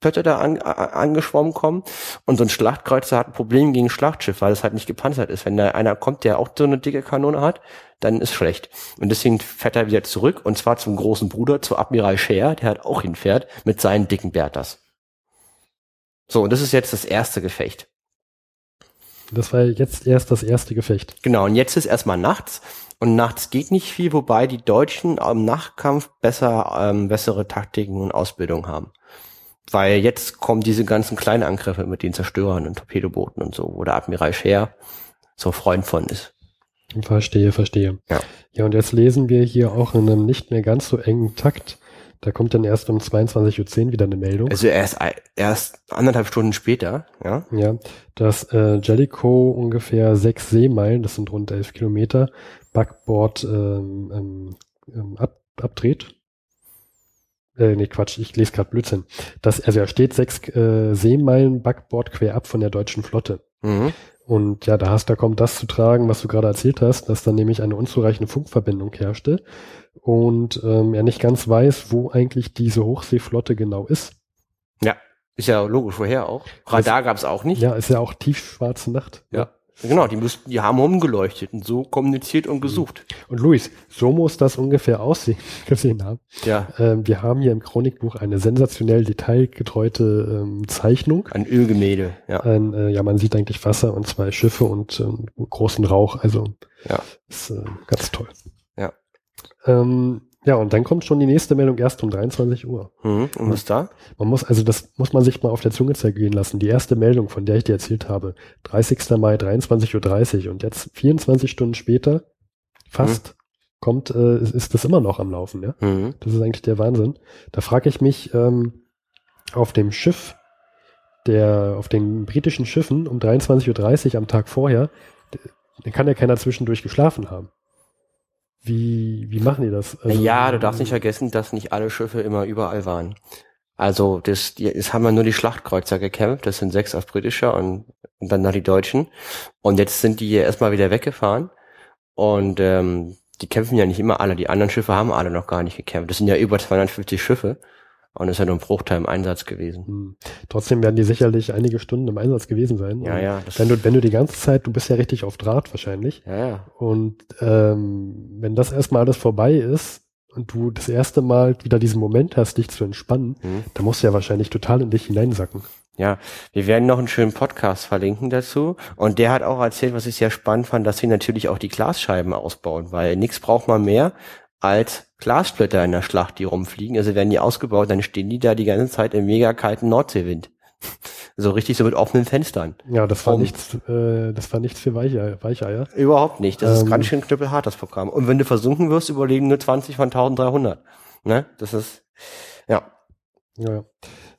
Pötter da an, a- angeschwommen kommen. Und so ein Schlachtkreuzer hat ein Problem gegen ein Schlachtschiff, weil es halt nicht gepanzert ist. Wenn da einer kommt, der auch so eine dicke Kanone hat, dann ist schlecht. Und deswegen fährt er wieder zurück, und zwar zum großen Bruder, zu Admiral Scheer, der halt auch hinfährt, mit seinen dicken Berthas. So, und das ist jetzt das erste Gefecht. Das war jetzt erst das erste Gefecht. Genau, und jetzt ist erstmal nachts. Und nachts geht nicht viel, wobei die Deutschen im Nachtkampf besser, ähm, bessere Taktiken und Ausbildung haben. Weil jetzt kommen diese ganzen kleinen Angriffe mit den Zerstörern und Torpedobooten und so, wo der Admiral Scheer so Freund von ist. Verstehe, verstehe. Ja. Ja, und jetzt lesen wir hier auch in einem nicht mehr ganz so engen Takt. Da kommt dann erst um 22.10 Uhr wieder eine Meldung. Also erst, erst anderthalb Stunden später, ja. Ja, dass äh, Jellicoe ungefähr sechs Seemeilen, das sind rund elf Kilometer, Backbord ähm, ähm, ähm, ab, abdreht. Äh, nee, Quatsch, ich lese gerade Blödsinn. Das, also er steht sechs äh, Seemeilen Backbord quer ab von der deutschen Flotte. Mhm. Und ja, da hast, da kommt das zu tragen, was du gerade erzählt hast, dass dann nämlich eine unzureichende Funkverbindung herrschte und ähm, er nicht ganz weiß, wo eigentlich diese Hochseeflotte genau ist. Ja, ist ja logisch, woher auch. Radar gab's auch nicht. Ja, ist ja auch tiefschwarze Nacht. Ja. Genau, die müssten, die haben rumgeleuchtet und so kommuniziert und gesucht. Und Luis, so muss das ungefähr aussehen, gesehen haben. Ja, Ähm, wir haben hier im Chronikbuch eine sensationell detailgetreute ähm, Zeichnung. ein Ölgemälde, ja. Ein, äh, ja, man sieht eigentlich Wasser und zwei Schiffe und ähm, großen Rauch. Also Ja. ist äh, ganz toll. Ja. Ähm, ja, und dann kommt schon die nächste Meldung erst um 23 Uhr. Mhm. Und was da? Man muss, also das muss man sich mal auf der Zunge zergehen lassen. Die erste Meldung, von der ich dir erzählt habe, 30. Mai, 23.30 Uhr und jetzt 24 Stunden später, fast, kommt, äh, ist, das immer noch am Laufen, ja. Mhm. Das ist eigentlich der Wahnsinn. Da frage ich mich, ähm, auf dem Schiff, der, auf den britischen Schiffen um 23.30 Uhr am Tag vorher, da kann ja keiner zwischendurch geschlafen haben. Wie, wie machen die das? Also, ja, du darfst nicht vergessen, dass nicht alle Schiffe immer überall waren. Also das, es haben ja nur die Schlachtkreuzer gekämpft, das sind sechs auf britischer und, und dann noch die Deutschen. Und jetzt sind die erstmal wieder weggefahren. Und ähm, die kämpfen ja nicht immer alle. Die anderen Schiffe haben alle noch gar nicht gekämpft. Das sind ja über 250 Schiffe. Und es ist ja nur ein Bruchteil im Einsatz gewesen. Hm. Trotzdem werden die sicherlich einige Stunden im Einsatz gewesen sein. Ja, Und ja. Wenn du, wenn du die ganze Zeit, du bist ja richtig auf Draht wahrscheinlich. ja, ja. Und ähm, wenn das erstmal alles vorbei ist und du das erste Mal wieder diesen Moment hast, dich zu entspannen, Hm. dann musst du ja wahrscheinlich total in dich hineinsacken. Ja, wir werden noch einen schönen Podcast verlinken dazu. Und der hat auch erzählt, was ich sehr spannend fand, dass sie natürlich auch die Glasscheiben ausbauen, weil nichts braucht man mehr als Glassplitter in der Schlacht, die rumfliegen. Also werden die ausgebaut, dann stehen die da die ganze Zeit im mega kalten Nordseewind. So richtig so mit offenen Fenstern. Ja, das war Warum? nichts, äh, das war nichts für Weicheier. Weicheier. Überhaupt nicht. Das ist Ähm. ganz schön knüppelhart, das Programm. Und wenn du versunken wirst, überleben nur 20 von 1300. Ne? Das ist, ja. Ja. ja.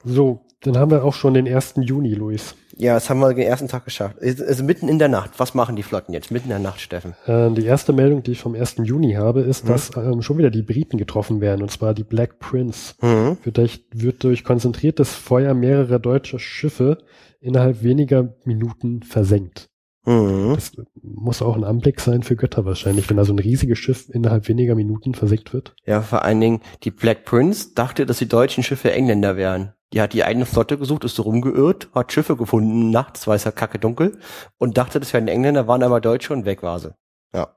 So, dann haben wir auch schon den 1. Juni, Luis. Ja, das haben wir den ersten Tag geschafft. Es ist mitten in der Nacht. Was machen die Flotten jetzt? Mitten in der Nacht, Steffen. Äh, die erste Meldung, die ich vom 1. Juni habe, ist, Mhm. dass ähm, schon wieder die Briten getroffen werden, und zwar die Black Prince. Mhm. Wird durch, wird durch konzentriertes Feuer mehrerer deutscher Schiffe innerhalb weniger Minuten versenkt. Mhm. Das muss auch ein Anblick sein für Götter wahrscheinlich, wenn da so ein riesiges Schiff innerhalb weniger Minuten versenkt wird. Ja, vor allen Dingen, die Black Prince dachte, dass die deutschen Schiffe Engländer wären. Die hat die eigene Flotte gesucht, ist so rumgeirrt, hat Schiffe gefunden nachts, weil es ja kacke dunkel und dachte, das wären Engländer, waren aber Deutsche und weg war sie. Ja.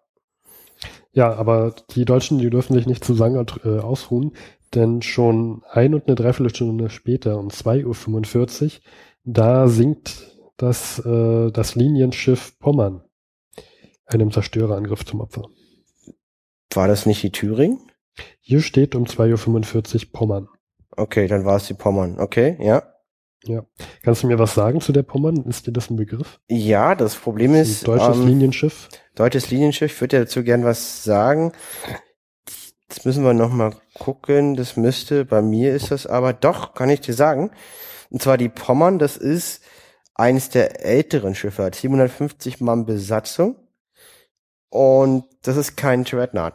Ja, aber die Deutschen, die dürfen sich nicht zu lange äh, ausruhen, denn schon ein und eine Dreiviertelstunde später, um 2.45 Uhr, da sinkt das, äh, das Linienschiff Pommern einem Zerstörerangriff zum Opfer. War das nicht die Thüringen? Hier steht um 2.45 Uhr Pommern. Okay, dann war es die Pommern. Okay, ja. Kannst du mir was sagen zu der Pommern? Ist dir das ein Begriff? Ja, das Problem Das ist, deutsches ähm, Linienschiff. deutsches Linienschiff, ich würde ja dazu gern was sagen. Das müssen wir nochmal gucken. Das müsste, bei mir ist das aber, doch, kann ich dir sagen. Und zwar die Pommern, das ist eines der älteren Schiffe, hat 750 Mann Besatzung. Und das ist kein Dreadnought.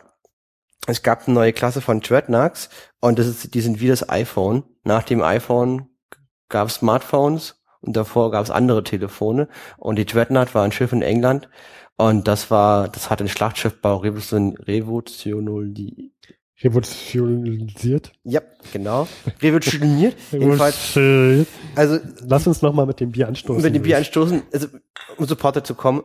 Es gab eine neue Klasse von Dreadnoughts und das ist, die sind wie das iPhone. Nach dem iPhone gab es Smartphones und davor gab es andere Telefone und die Dreadnought war ein Schiff in England und das war, das hat den Schlachtschiffbau revolution, revolutionoli- Revolutionisiert. ja, genau, revolutioniert. Jedenfalls, also Lass uns nochmal mit dem Bier anstoßen. mit dem Bier anstoßen, also um Supporter zu kommen.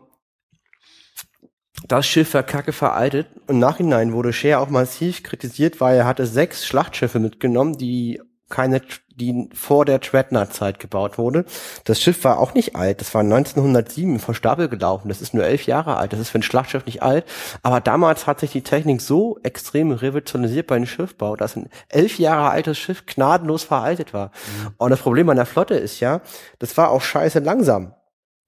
Das Schiff war kacke veraltet. Im Nachhinein wurde Scheer auch massiv kritisiert, weil er hatte sechs Schlachtschiffe mitgenommen, die keine, die vor der Dreadnought-Zeit gebaut wurde. Das Schiff war auch nicht alt. Das war 1907 von Stapel gelaufen. Das ist nur elf Jahre alt. Das ist für ein Schlachtschiff nicht alt. Aber damals hat sich die Technik so extrem revolutionisiert bei dem Schiffbau, dass ein elf Jahre altes Schiff gnadenlos veraltet war. Und das Problem an der Flotte ist ja, das war auch scheiße langsam.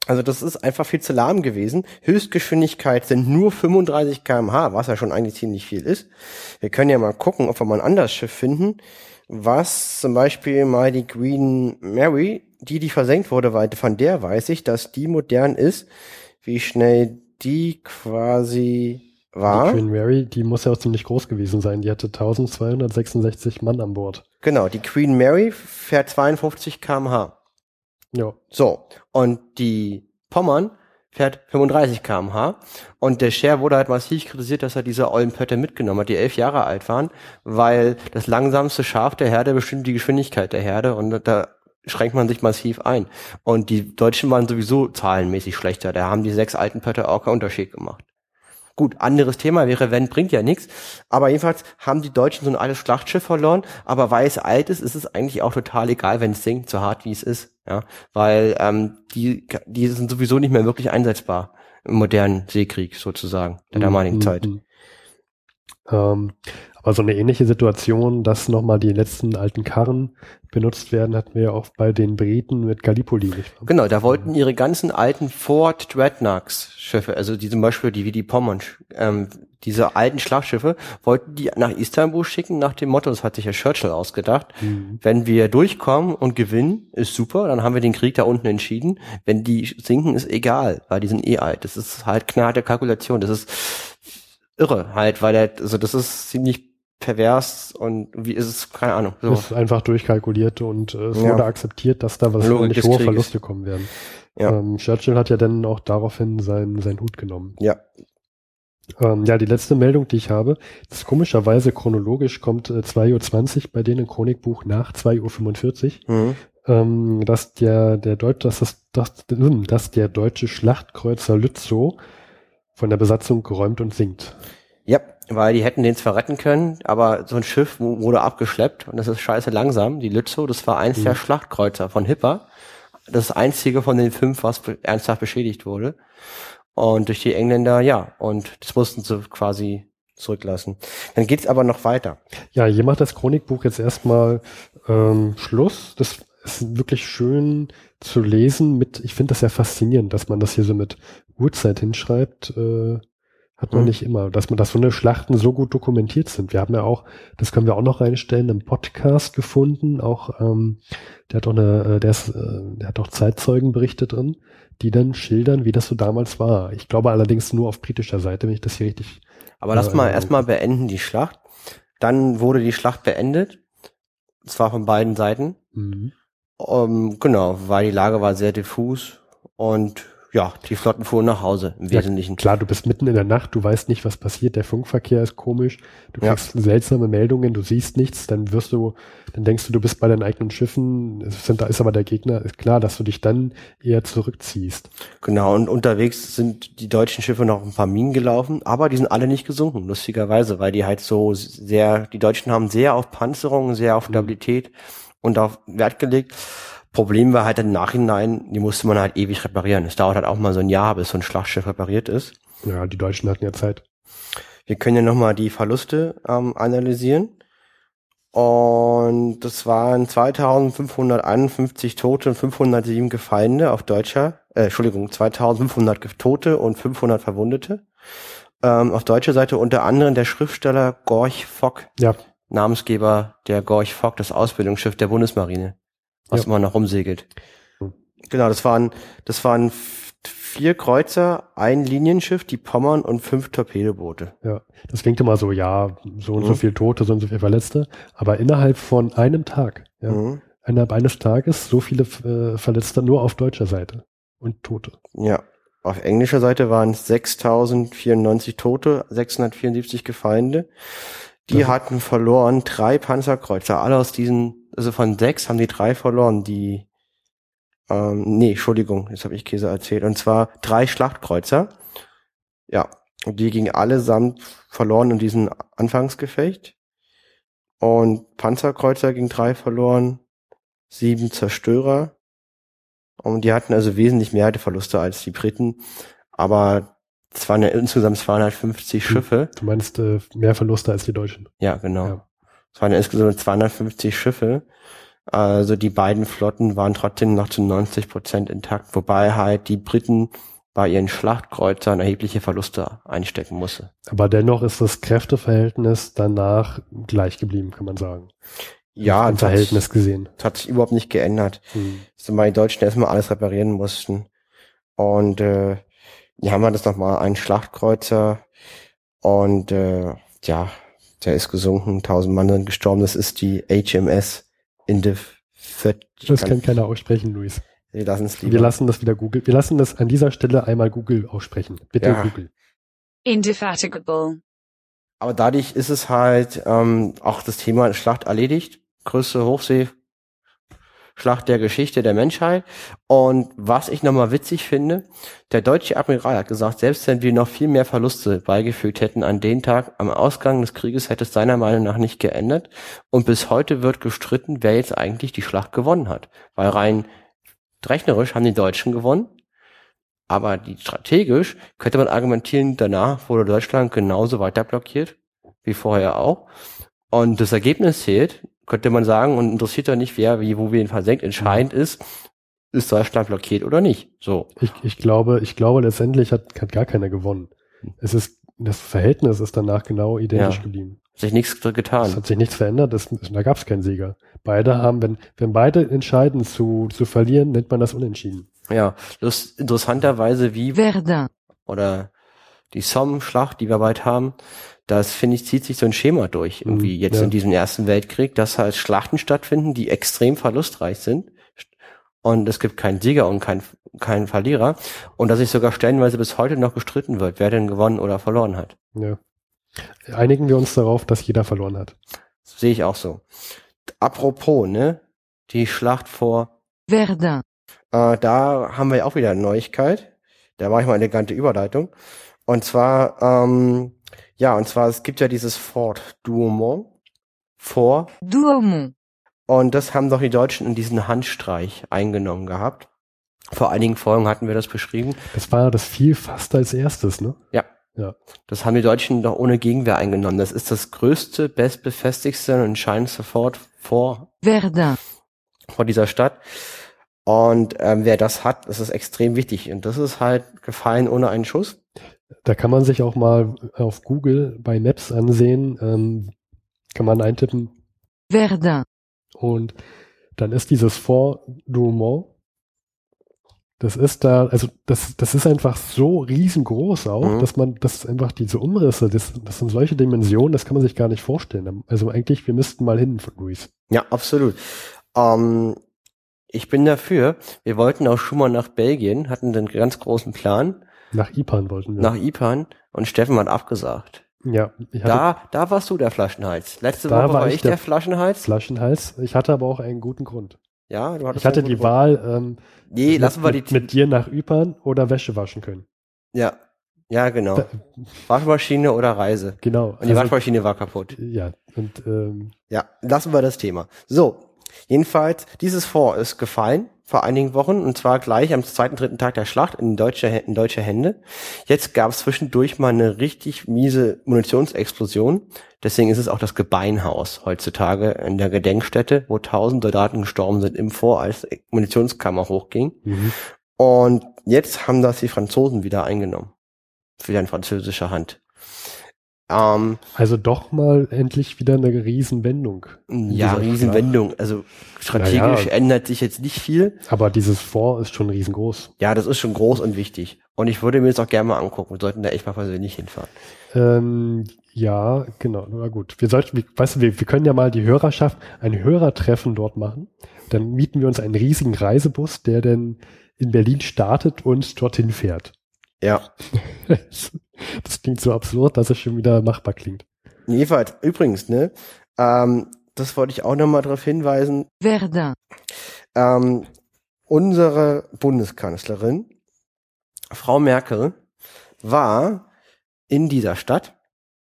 Also das ist einfach viel zu lahm gewesen. Höchstgeschwindigkeit sind nur 35 kmh, was ja schon eigentlich ziemlich viel ist. Wir können ja mal gucken, ob wir mal ein anderes Schiff finden, was zum Beispiel mal die Green Mary, die, die versenkt wurde, weil von der weiß ich, dass die modern ist, wie schnell die quasi Die war. Queen Mary, die muss ja auch ziemlich groß gewesen sein. Die hatte 1266 Mann an Bord. Genau, die Queen Mary fährt 52 kmh. Ja. So, und die Pommern fährt 35 kmh und der Share wurde halt massiv kritisiert, dass er diese ollen Pötte mitgenommen hat, die elf Jahre alt waren, weil das langsamste Schaf der Herde bestimmt die Geschwindigkeit der Herde und da schränkt man sich massiv ein. Und die Deutschen waren sowieso zahlenmäßig schlechter, da haben die sechs alten Pötte auch keinen Unterschied gemacht. Gut, anderes Thema wäre, wenn, bringt ja nichts. Aber jedenfalls haben die Deutschen so ein altes Schlachtschiff verloren. Aber weil es alt ist, ist es eigentlich auch total egal, wenn es sinkt, so hart wie es ist. Ja, weil ähm, die, die sind sowieso nicht mehr wirklich einsetzbar im modernen Seekrieg sozusagen der damaligen Mhm, Zeit. mhm. Ähm, aber so eine ähnliche Situation, dass nochmal die letzten alten Karren benutzt werden, hatten wir ja auch bei den Briten mit Gallipoli. Nicht wahr? Genau, da wollten ihre ganzen alten Ford Dreadnoughts Schiffe, also die zum Beispiel die wie die Pommern, ähm, diese alten Schlachtschiffe, wollten die nach Istanbul schicken nach dem Motto, das hat sich ja Churchill ausgedacht, Mhm. wenn wir durchkommen und gewinnen, ist super, dann haben wir den Krieg da unten entschieden. Wenn die sinken, ist egal, weil die sind eh alt. Das ist halt knallharte Kalkulation. Das ist irre halt, weil der, also das ist ziemlich pervers und wie ist es, keine Ahnung. So. Ist einfach durchkalkuliert und äh, es Ja. wurde akzeptiert, dass da Logik wahrscheinlich hohe Krieges. Verluste kommen werden. Ja. Ähm, Churchill hat ja dann auch daraufhin seinen, seinen Hut genommen. Ja. Ähm, ja, die letzte Meldung, die ich habe, ist komischerweise chronologisch kommt äh, 2.20 Uhr bei denen im Chronikbuch nach 2.45 Uhr. Mhm. ähm, dass der, der Deutsch, dass das, dass, hm, dass der deutsche Schlachtkreuzer Lützow von der Besatzung geräumt und sinkt. Ja, weil die hätten den zwar retten können, aber so ein Schiff wu- wurde abgeschleppt und das ist scheiße langsam. Die Lützow, das war eins der Schlachtkreuzer von Hipper. Das einzige von den fünf, was ernsthaft beschädigt wurde. Und durch die Engländer, ja, und das mussten sie quasi zurücklassen. Dann geht's aber noch weiter. Ja, hier macht das Chronikbuch jetzt erstmal ähm, Schluss. Das ist wirklich schön zu lesen mit, ich finde das ja faszinierend, dass man das hier so mit Uhrzeit hinschreibt. Äh, hat man Mhm. nicht immer, dass man, dass so eine Schlachten so gut dokumentiert sind. Wir haben ja auch, das können wir auch noch reinstellen, einen Podcast gefunden, auch, ähm, der hat auch eine, äh, der ist, äh, der hat auch Zeitzeugenberichte drin, die dann schildern, wie das so damals war. Ich glaube allerdings nur auf britischer Seite, wenn ich das hier richtig Aber lass Ja, mal erstmal beenden die Schlacht. Dann wurde die Schlacht beendet. Und zwar von beiden Seiten. Mhm. Um, genau, weil die Lage war sehr diffus und ja, die Flotten fuhren nach Hause im Ja, Wesentlichen. Klar, du bist mitten in der Nacht, du weißt nicht, was passiert, der Funkverkehr ist komisch, du Ja. kriegst seltsame Meldungen, du siehst nichts, dann wirst du, dann denkst du, du bist bei deinen eigenen Schiffen, es sind, da ist aber der Gegner, ist klar, dass du dich dann eher zurückziehst. Genau, und unterwegs sind die deutschen Schiffe noch ein paar Minen gelaufen, aber die sind alle nicht gesunken, lustigerweise, weil die halt so sehr, die Deutschen haben sehr auf Panzerung, sehr auf Stabilität und auf Wert gelegt. Problem war halt im Nachhinein, die musste man halt ewig reparieren. Es dauert halt auch mal so ein Jahr, bis so ein Schlachtschiff repariert ist. Ja, die Deutschen hatten ja Zeit. Wir können ja nochmal die Verluste ähm, analysieren. Und das waren 2551 Tote und 507 Gefallene auf deutscher, äh, Entschuldigung, 2500 Ge- Tote und 500 Verwundete. Ähm, auf deutscher Seite unter anderem der Schriftsteller Gorch Fock, Ja, Namensgeber der Gorch Fock, das Ausbildungsschiff der Bundesmarine, was Ja. immer noch rumsegelt. Hm. Genau, das waren, das waren vier Kreuzer, ein Linienschiff, die Pommern und fünf Torpedoboote. ja. Das klingt immer so, ja, so und so Mhm. viel Tote, so und so viel Verletzte, aber innerhalb von einem Tag, ja, Mhm. innerhalb eines Tages so viele äh, Verletzte nur auf deutscher Seite und Tote. Ja. Auf englischer Seite waren es 6094 Tote, 674 Gefallene. Die Das- hatten verloren drei Panzerkreuzer. Alle aus diesen, also von sechs haben die drei verloren, die, ähm, nee, Entschuldigung, jetzt habe ich Käse erzählt. Und zwar drei Schlachtkreuzer. Ja, und die gingen allesamt verloren in diesem Anfangsgefecht. Und Panzerkreuzer ging drei verloren, sieben Zerstörer. Und die hatten also wesentlich mehr Verluste als die Briten. Aber es waren ja insgesamt 250 Hm. Schiffe. Du meinst äh, mehr Verluste als die Deutschen. Ja, genau. Ja. Es waren insgesamt 250 Schiffe. Also die beiden Flotten waren trotzdem noch zu 90 Prozent intakt, wobei halt die Briten bei ihren Schlachtkreuzern erhebliche Verluste einstecken musste. Aber dennoch ist das Kräfteverhältnis danach gleich geblieben, kann man sagen. Ja, Im das hat, Verhältnis gesehen. das hat sich überhaupt nicht geändert. Hm. Zumal die Deutschen erstmal alles reparieren mussten. Und äh, hier haben wir das nochmal, einen Schlachtkreuzer und äh, ja, der ist gesunken, tausend Mann sind gestorben, das ist die HMS. Ich Das kann- keiner aussprechen, Luis. Wir lassen es Wir lieber. lassen das wieder Google. Wir lassen das an dieser Stelle einmal Google aussprechen. Bitte Ja. Google. Indefatigable. Aber dadurch ist es halt ähm, auch das Thema Schlacht erledigt. Größte Hochseeschlacht der Geschichte der Menschheit. Und was ich nochmal witzig finde, der deutsche Admiral hat gesagt, selbst wenn wir noch viel mehr Verluste beigefügt hätten an den Tag, am Ausgang des Krieges hätte es seiner Meinung nach nicht geändert. Und bis heute wird gestritten, wer jetzt eigentlich die Schlacht gewonnen hat. Weil rein rechnerisch haben die Deutschen gewonnen. Aber die strategisch könnte man argumentieren, danach wurde Deutschland genauso weiter blockiert wie vorher auch. Und das Ergebnis zählt, könnte man sagen, und interessiert ja nicht, wer wie wo wen versenkt. Entscheidend ist, ist Deutschland blockiert oder nicht. So. Ich, ich glaube, ich glaube, letztendlich hat, hat gar keiner gewonnen. Es ist das Verhältnis ist danach genau identisch Ja. geblieben. Hat sich nichts Es getan. hat sich nichts verändert, das, da gab es keinen Sieger. Beide haben, wenn, wenn beide entscheiden zu, zu verlieren, nennt man das unentschieden. Ja, das interessanterweise wie Verdun. oder die Somme-Schlacht, die wir bald haben, das finde ich, zieht sich so ein Schema durch, irgendwie Mhm, jetzt ja. in diesem Ersten Weltkrieg, dass halt Schlachten stattfinden, die extrem verlustreich sind. Und es gibt keinen Sieger und keinen, keinen Verlierer. Und dass sich sogar stellenweise bis heute noch gestritten wird, wer denn gewonnen oder verloren hat. Ja. Einigen wir uns darauf, dass jeder verloren hat. Das sehe ich auch so. Apropos, ne? Die Schlacht vor, Verdun. äh, da haben wir ja auch wieder eine Neuigkeit. Da mache ich mal eine elegante Überleitung. Und zwar, ähm, ja, und zwar, es gibt ja dieses Fort Douaumont, Fort, Douaumont. und das haben doch die Deutschen in diesen Handstreich eingenommen gehabt. Vor einigen Folgen hatten wir das beschrieben. Das war das fiel fast als erstes, ne? Das haben die Deutschen doch ohne Gegenwehr eingenommen. Das ist das größte, bestbefestigste und entscheidendste Fort vor, Verdun. vor dieser Stadt. Und ähm, wer das hat, das ist extrem wichtig. Und das ist halt gefallen ohne einen Schuss. Da kann man sich auch mal auf Google bei Maps ansehen, ähm, kann man eintippen Verdun. und dann ist dieses Fort Douaumont, das ist da, also das, das ist einfach so riesengroß auch, Mhm. dass man, das ist einfach diese Umrisse, das, das sind solche Dimensionen, das kann man sich gar nicht vorstellen. Also eigentlich, wir müssten mal hin, Luis. Ja, absolut. Ähm, ich bin dafür. Wir wollten auch schon mal nach Belgien, hatten den ganz großen Plan, Nach Ipan wollten wir. nach Ipan und Steffen hat abgesagt. ja, Da, da warst du der Flaschenhals. Letzte Woche war war ich der, der Flaschenhals. Flaschenhals. Ich hatte aber auch einen guten Grund. Ja, du hattest Ich hatte die guten Wahl, ähm, Grund. Nee, lassen wir mit, die. mit dir nach Ypern oder Wäsche waschen können. ja, ja, genau. Da, Waschmaschine oder Reise. genau. Und die Waschmaschine war kaputt. ja, und ähm, Ja, lassen wir das Thema. So, jedenfalls, dieses Fort ist gefallen vor einigen Wochen und zwar gleich am zweiten, dritten Tag der Schlacht in deutsche, Hä- in deutsche Hände. Jetzt gab es zwischendurch mal eine richtig miese Munitionsexplosion. Deswegen ist es auch das Gebeinhaus heutzutage in der Gedenkstätte, wo tausend Soldaten gestorben sind im Fort, als Munitionskammer hochging. mhm. Und jetzt haben das die Franzosen wieder eingenommen. Wieder in französischer Hand. Ähm, also doch mal endlich wieder eine Riesenwendung. ja, Riesenwendung. Also strategisch Naja. ändert sich jetzt nicht viel. Aber dieses Fort ist schon riesengroß. Ja, das ist schon groß und wichtig. Und ich würde mir das auch gerne mal angucken. Wir sollten da echt mal persönlich hinfahren. Ähm, ja, genau. Na gut. Wir sollten, wir- weißt du, wir, wir können ja mal die Hörerschaft, ein Hörertreffen dort machen. Dann mieten wir uns einen riesigen Reisebus, der dann in Berlin startet und dorthin fährt. Ja. Das klingt so absurd, dass es schon wieder machbar klingt. Jedenfalls, übrigens, ne, ähm, das wollte ich auch nochmal darauf hinweisen. Verdun. Ähm, unsere Bundeskanzlerin, Frau Merkel, war in dieser Stadt.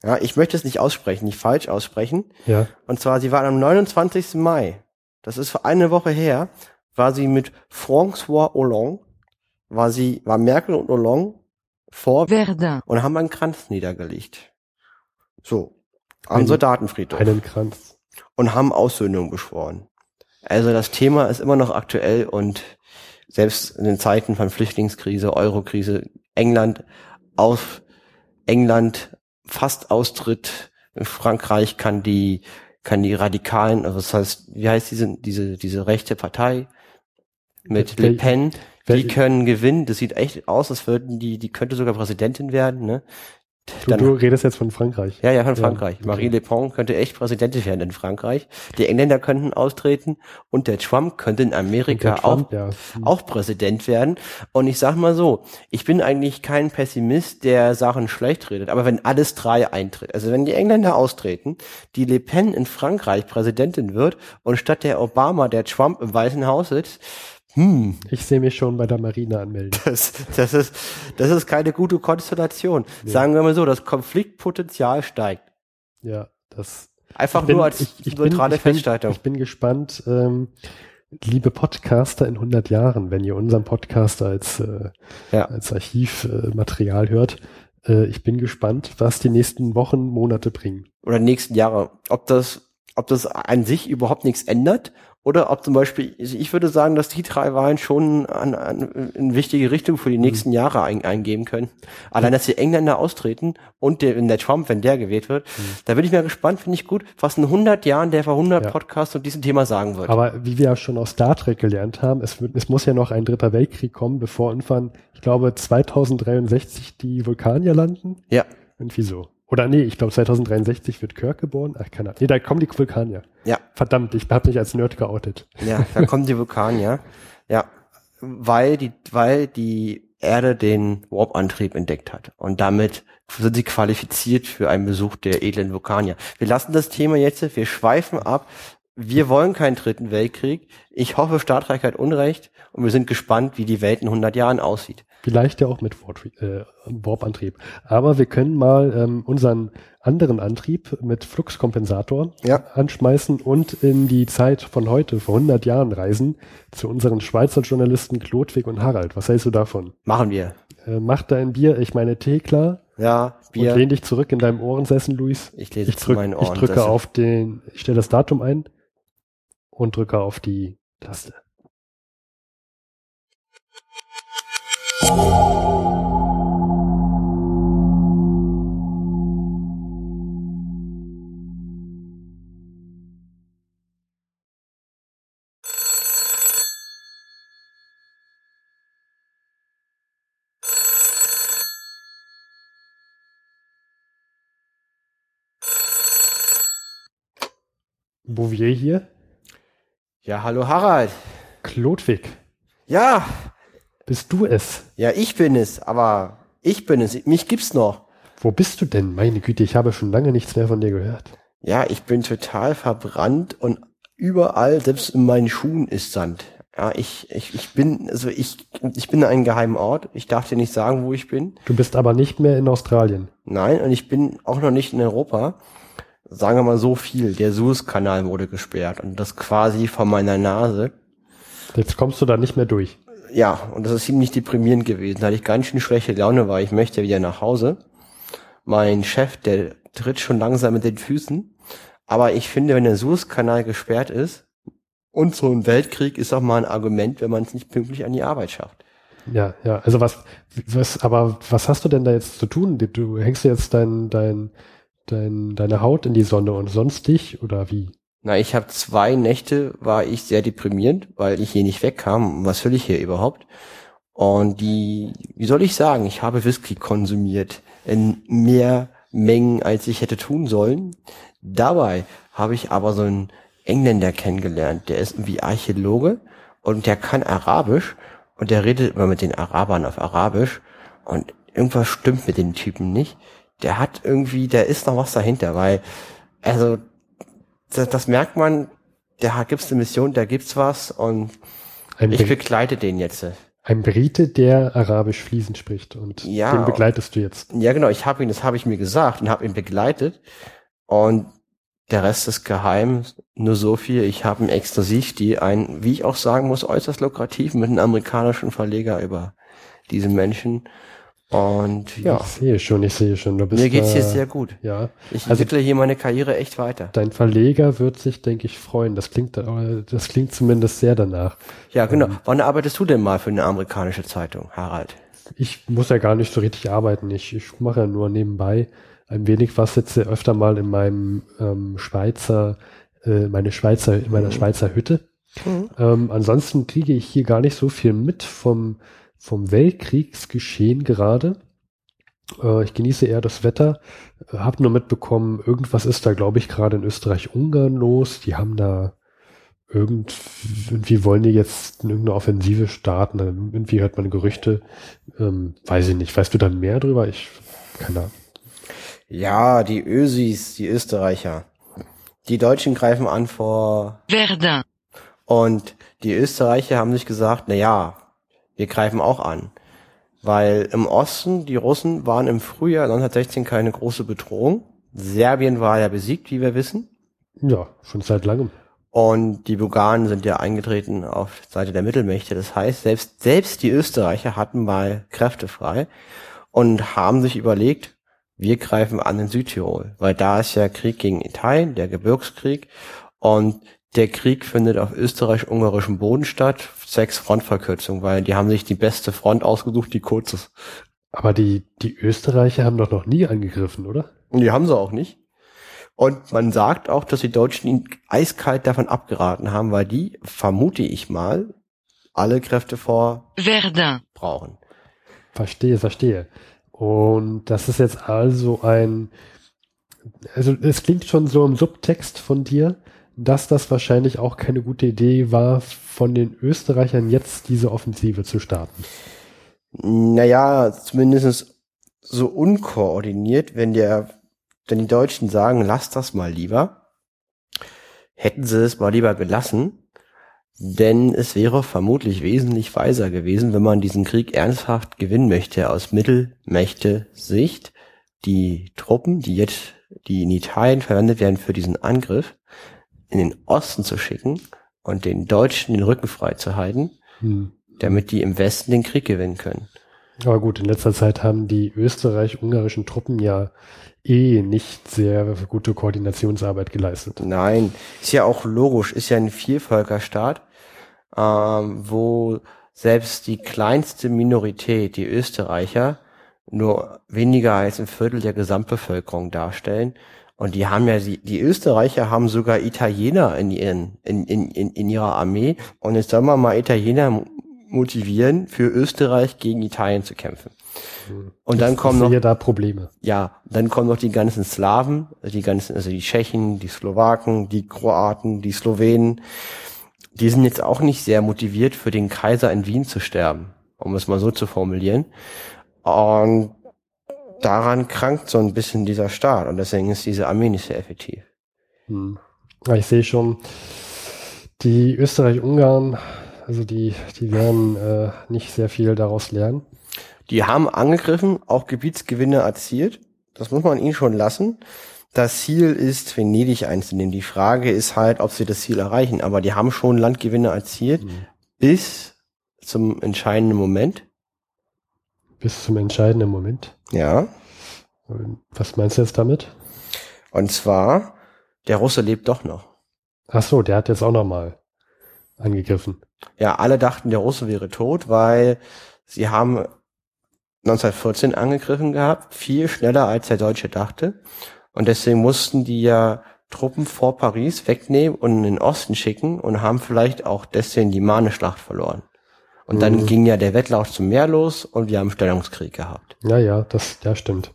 Ja, ich möchte es nicht aussprechen, nicht falsch aussprechen. Ja. Und zwar, sie war am 29. Mai. Das ist vor eine Woche her, war sie mit François Hollande, war sie, war Merkel und Hollande vor Verdun. und haben einen Kranz niedergelegt. So. Am Einen- Soldatenfriedhof. Einen Kranz. und haben Aussöhnung beschworen. Also das Thema ist immer noch aktuell und selbst in den Zeiten von Flüchtlingskrise, Eurokrise, England auf England fast Austritt, Frankreich kann die kann die Radikalen, also das heißt, wie heißt diese diese diese rechte Partei mit Le Pen, die können gewinnen. Das sieht echt aus, als würden die die könnte sogar Präsidentin werden, ne? Du, Dann- du redest jetzt von Frankreich. ja, ja, von Ja, Frankreich. okay. Marie Le Pen könnte echt Präsidentin werden in Frankreich. Die Engländer könnten austreten und der Trump könnte in Amerika Trump, ja. auch, auch Präsident werden. Und ich sag mal so, ich bin eigentlich kein Pessimist, der Sachen schlecht redet. Aber wenn alles drei eintritt, also wenn die Engländer austreten, die Le Pen in Frankreich Präsidentin wird und statt der Obama der Trump im Weißen Haus sitzt, hm, Ich sehe mich schon bei der Marine anmelden. das, das ist, das ist keine gute Konstellation. Sagen wir mal so, das Konfliktpotenzial steigt. Ja, das. Einfach bin- nur als ich- ich bin- neutrale ich bin- Feststellung. Ich bin gespannt, ähm, liebe Podcaster in 100 Jahren, wenn ihr unseren Podcast als, äh, Ja. als Archivmaterial äh, hört. Äh, ich bin gespannt, was die nächsten Wochen, Monate bringen. Oder nächsten Jahre. Ob das ob das an sich überhaupt nichts ändert oder ob zum Beispiel, also ich würde sagen, dass die drei Wahlen schon an, an, in wichtige Richtung für die Mhm. nächsten Jahre ein, eingeben können. Allein, dass die Engländer austreten und der, der Trump, wenn der gewählt wird, da bin ich mal gespannt, finde ich gut, was in 100 Jahren der vor 100 Mhm. Ja. Podcast zu diesem Thema sagen wird. Aber wie wir ja schon aus Star Trek gelernt haben, es, es muss ja noch ein dritter Weltkrieg kommen, bevor irgendwann, ich glaube, 2063 die Vulkanier landen. ja, Irgendwie so. Oder nee, ich glaube 2063 wird Kirk geboren. Ach, keine Ahnung. Nee, da kommen die Vulkanier. ja. Verdammt, ich habe mich als Nerd geoutet. Ja, da kommen die Vulkanier. Ja, weil die, weil die Erde den Warp-Antrieb entdeckt hat. Und damit sind sie qualifiziert für einen Besuch der edlen Vulkanier. Wir lassen das Thema jetzt, wir schweifen ab. Wir wollen keinen dritten Weltkrieg. Ich hoffe, Star Trek hat Unrecht und wir sind gespannt, wie die Welt in 100 Jahren aussieht. Vielleicht ja auch mit äh, Warp-Antrieb. Aber wir können mal ähm, unseren anderen Antrieb mit Fluxkompensator Ja. anschmeißen und in die Zeit von heute, vor 100 Jahren reisen, zu unseren Schweizer Journalisten Klodwig und Harald. Was hältst du davon? Machen wir. Äh, mach dein Bier, ich meine Tee klar Ja, und Bier. lehn dich zurück in deinem Ohrensessel, Luis. Ich lese Ich, zu drück, meinen ich Ohren. drücke auf den, ich stelle das Datum ein und drücke auf die Taste. Bouvier hier. Ja, hallo Harald. Klodwig, Ja, bist du es? ja, ich bin es, aber ich bin es. Mich gibt's noch. Wo bist du denn? Meine Güte, ich habe schon lange nichts mehr von dir gehört. Ja, ich bin total verbrannt und überall, selbst in meinen Schuhen ist Sand. Ja, ich, ich, ich bin, also ich, ich bin an einem geheimen Ort. Ich darf dir nicht sagen, wo ich bin. Du bist aber nicht mehr in Australien. Nein, und ich bin auch noch nicht in Europa. Sagen wir mal so viel. Der Suezkanal wurde gesperrt und das quasi vor meiner Nase. Jetzt kommst du da nicht mehr durch. Ja, und das ist ziemlich deprimierend gewesen. Da hatte ich ganz schön schlechte Laune, weil ich möchte wieder nach Hause. Mein Chef, der tritt schon langsam mit den Füßen. Aber ich finde, wenn der Suezkanal gesperrt ist und so ein Weltkrieg ist auch mal ein Argument, wenn man es nicht pünktlich an die Arbeit schafft. Ja, ja. Also was, was, aber was hast du denn da jetzt zu tun? Du- Du hängst jetzt dein, dein, dein, deine Haut in die Sonne und sonst dich oder wie? Na, ich habe zwei Nächte, war ich sehr deprimierend, weil ich hier nicht wegkam. Was will ich hier überhaupt? Und die, wie soll ich sagen, ich habe Whisky konsumiert in mehr Mengen, als ich hätte tun sollen. Dabei habe ich aber so einen Engländer kennengelernt, der ist irgendwie Archäologe und der kann Arabisch und der redet immer mit den Arabern auf Arabisch und irgendwas stimmt mit den Typen nicht. Der hat irgendwie, der ist noch was dahinter, weil, also, das, das merkt man, da gibt's eine Mission, da gibt's was und Ein, ich begleite den jetzt. ein Brite, der Arabisch fließend spricht und Ja. den begleitest du jetzt. Ja, genau, ich habe ihn, das habe ich mir gesagt und habe ihn begleitet. Und der Rest ist geheim. Nur so viel. Ich habe einen exklusiv, die ein, wie ich auch sagen muss, äußerst lukrativ mit einem amerikanischen Verleger über diesen Menschen. Und ja, Ich sehe schon, ich sehe schon. Du bist mir geht's da, hier sehr gut. Ja. Ich Also- entwickle hier meine Karriere echt weiter. Dein Verleger wird sich, denke ich, freuen. Das klingt, das klingt zumindest sehr danach. Ja, genau. Wann arbeitest du denn mal für eine amerikanische Zeitung, Harald? Ich muss ja gar nicht so richtig arbeiten. Ich, ich mache ja nur nebenbei ein wenig was, sitze öfter mal in meinem ähm, Schweizer, äh, meine Schweizer, in meiner Schweizer Hütte. Ähm, ansonsten kriege ich hier gar nicht so viel mit vom, vom Weltkriegsgeschehen gerade. Äh, ich genieße eher das Wetter, äh, habe nur mitbekommen, irgendwas ist da, glaube ich, gerade in Österreich-Ungarn los. Die haben da irgend, irgendwie wollen die jetzt irgendeine Offensive starten. Irgendwie hört man Gerüchte. Ähm, weiß ich nicht. Weißt du dann mehr drüber? Ich, keine Ahnung. Ja, die Ösis, die Österreicher. Die Deutschen greifen an vor Verdun, Und die Österreicher haben sich gesagt, na ja, wir greifen auch an. Weil im Osten, die Russen waren im Frühjahr 1916 keine große Bedrohung. Serbien war ja besiegt, wie wir wissen. Ja, schon seit langem. Und die Bulgaren sind ja eingetreten auf Seite der Mittelmächte. Das heißt, selbst, selbst die Österreicher hatten mal Kräfte frei und haben sich überlegt, wir greifen an in Südtirol, weil da ist ja Krieg gegen Italien, der Gebirgskrieg, und der Krieg findet auf österreich-ungarischem Boden statt, sechs Frontverkürzung, weil die haben sich die beste Front ausgesucht, die kurz ist. Aber die, die Österreicher haben doch noch nie angegriffen, oder? Die haben sie auch nicht. Und man sagt auch, dass die Deutschen ihn eiskalt davon abgeraten haben, weil die, vermute ich mal, alle Kräfte vor Verdun, brauchen. Verstehe, verstehe. Und das ist jetzt also ein, also es klingt schon so im Subtext von dir, dass das wahrscheinlich auch keine gute Idee war, von den Österreichern jetzt diese Offensive zu starten. Naja, zumindest so unkoordiniert, wenn der, wenn die Deutschen sagen, lass das mal lieber, hätten sie es mal lieber gelassen, denn es wäre vermutlich wesentlich weiser gewesen, wenn man diesen Krieg ernsthaft gewinnen möchte aus Mittelmächte-Sicht, die Truppen, die jetzt, die in Italien verwendet werden für diesen Angriff, in den Osten zu schicken und den Deutschen den Rücken frei zu halten, Hm. damit die im Westen den Krieg gewinnen können. Aber gut, in letzter Zeit haben die österreich-ungarischen Truppen ja eh nicht sehr gute Koordinationsarbeit geleistet. Nein, ist ja auch logisch, ist ja ein Vielvölkerstaat, ähm, wo selbst die kleinste Minorität, die Österreicher, nur weniger als ein Viertel der Gesamtbevölkerung darstellen. Und die haben ja, die, die Österreicher haben sogar Italiener in, ihren, in, in, in, in ihrer Armee. Und jetzt soll man mal Italiener motivieren, für Österreich gegen Italien zu kämpfen. Und dann Ich kommen noch da Probleme. ja, dann kommen noch die ganzen Slawen, die ganzen, also die Tschechen, die Slowaken, die Kroaten, die Slowenen. Die sind jetzt auch nicht sehr motiviert, für den Kaiser in Wien zu sterben, um es mal so zu formulieren. Und daran krankt so ein bisschen dieser Staat und deswegen ist diese Armee nicht sehr effektiv. Hm. Ja, ich sehe schon, die Österreich-Ungarn, also die, die werden äh, nicht sehr viel daraus lernen. Die haben angegriffen, auch Gebietsgewinne erzielt. Das muss man ihnen schon lassen. Das Ziel ist, Venedig einzunehmen. Die Frage ist halt, ob sie das Ziel erreichen. Aber die haben schon Landgewinne erzielt bis zum entscheidenden Moment. Bis zum entscheidenden Moment. Ja. Was meinst du jetzt damit? Und zwar, der Russe lebt doch noch. Ach so, der hat jetzt auch nochmal angegriffen. Ja, alle dachten, der Russe wäre tot, weil sie haben 1914 angegriffen gehabt, viel schneller als der Deutsche dachte. Und deswegen mussten die ja Truppen vor Paris wegnehmen und in den Osten schicken und haben vielleicht auch deswegen die Marne-Schlacht verloren. Und dann Mhm. ging ja der Wettlauf zum Meer los und wir haben Stellungskrieg gehabt. Ja, ja, das, ja, stimmt.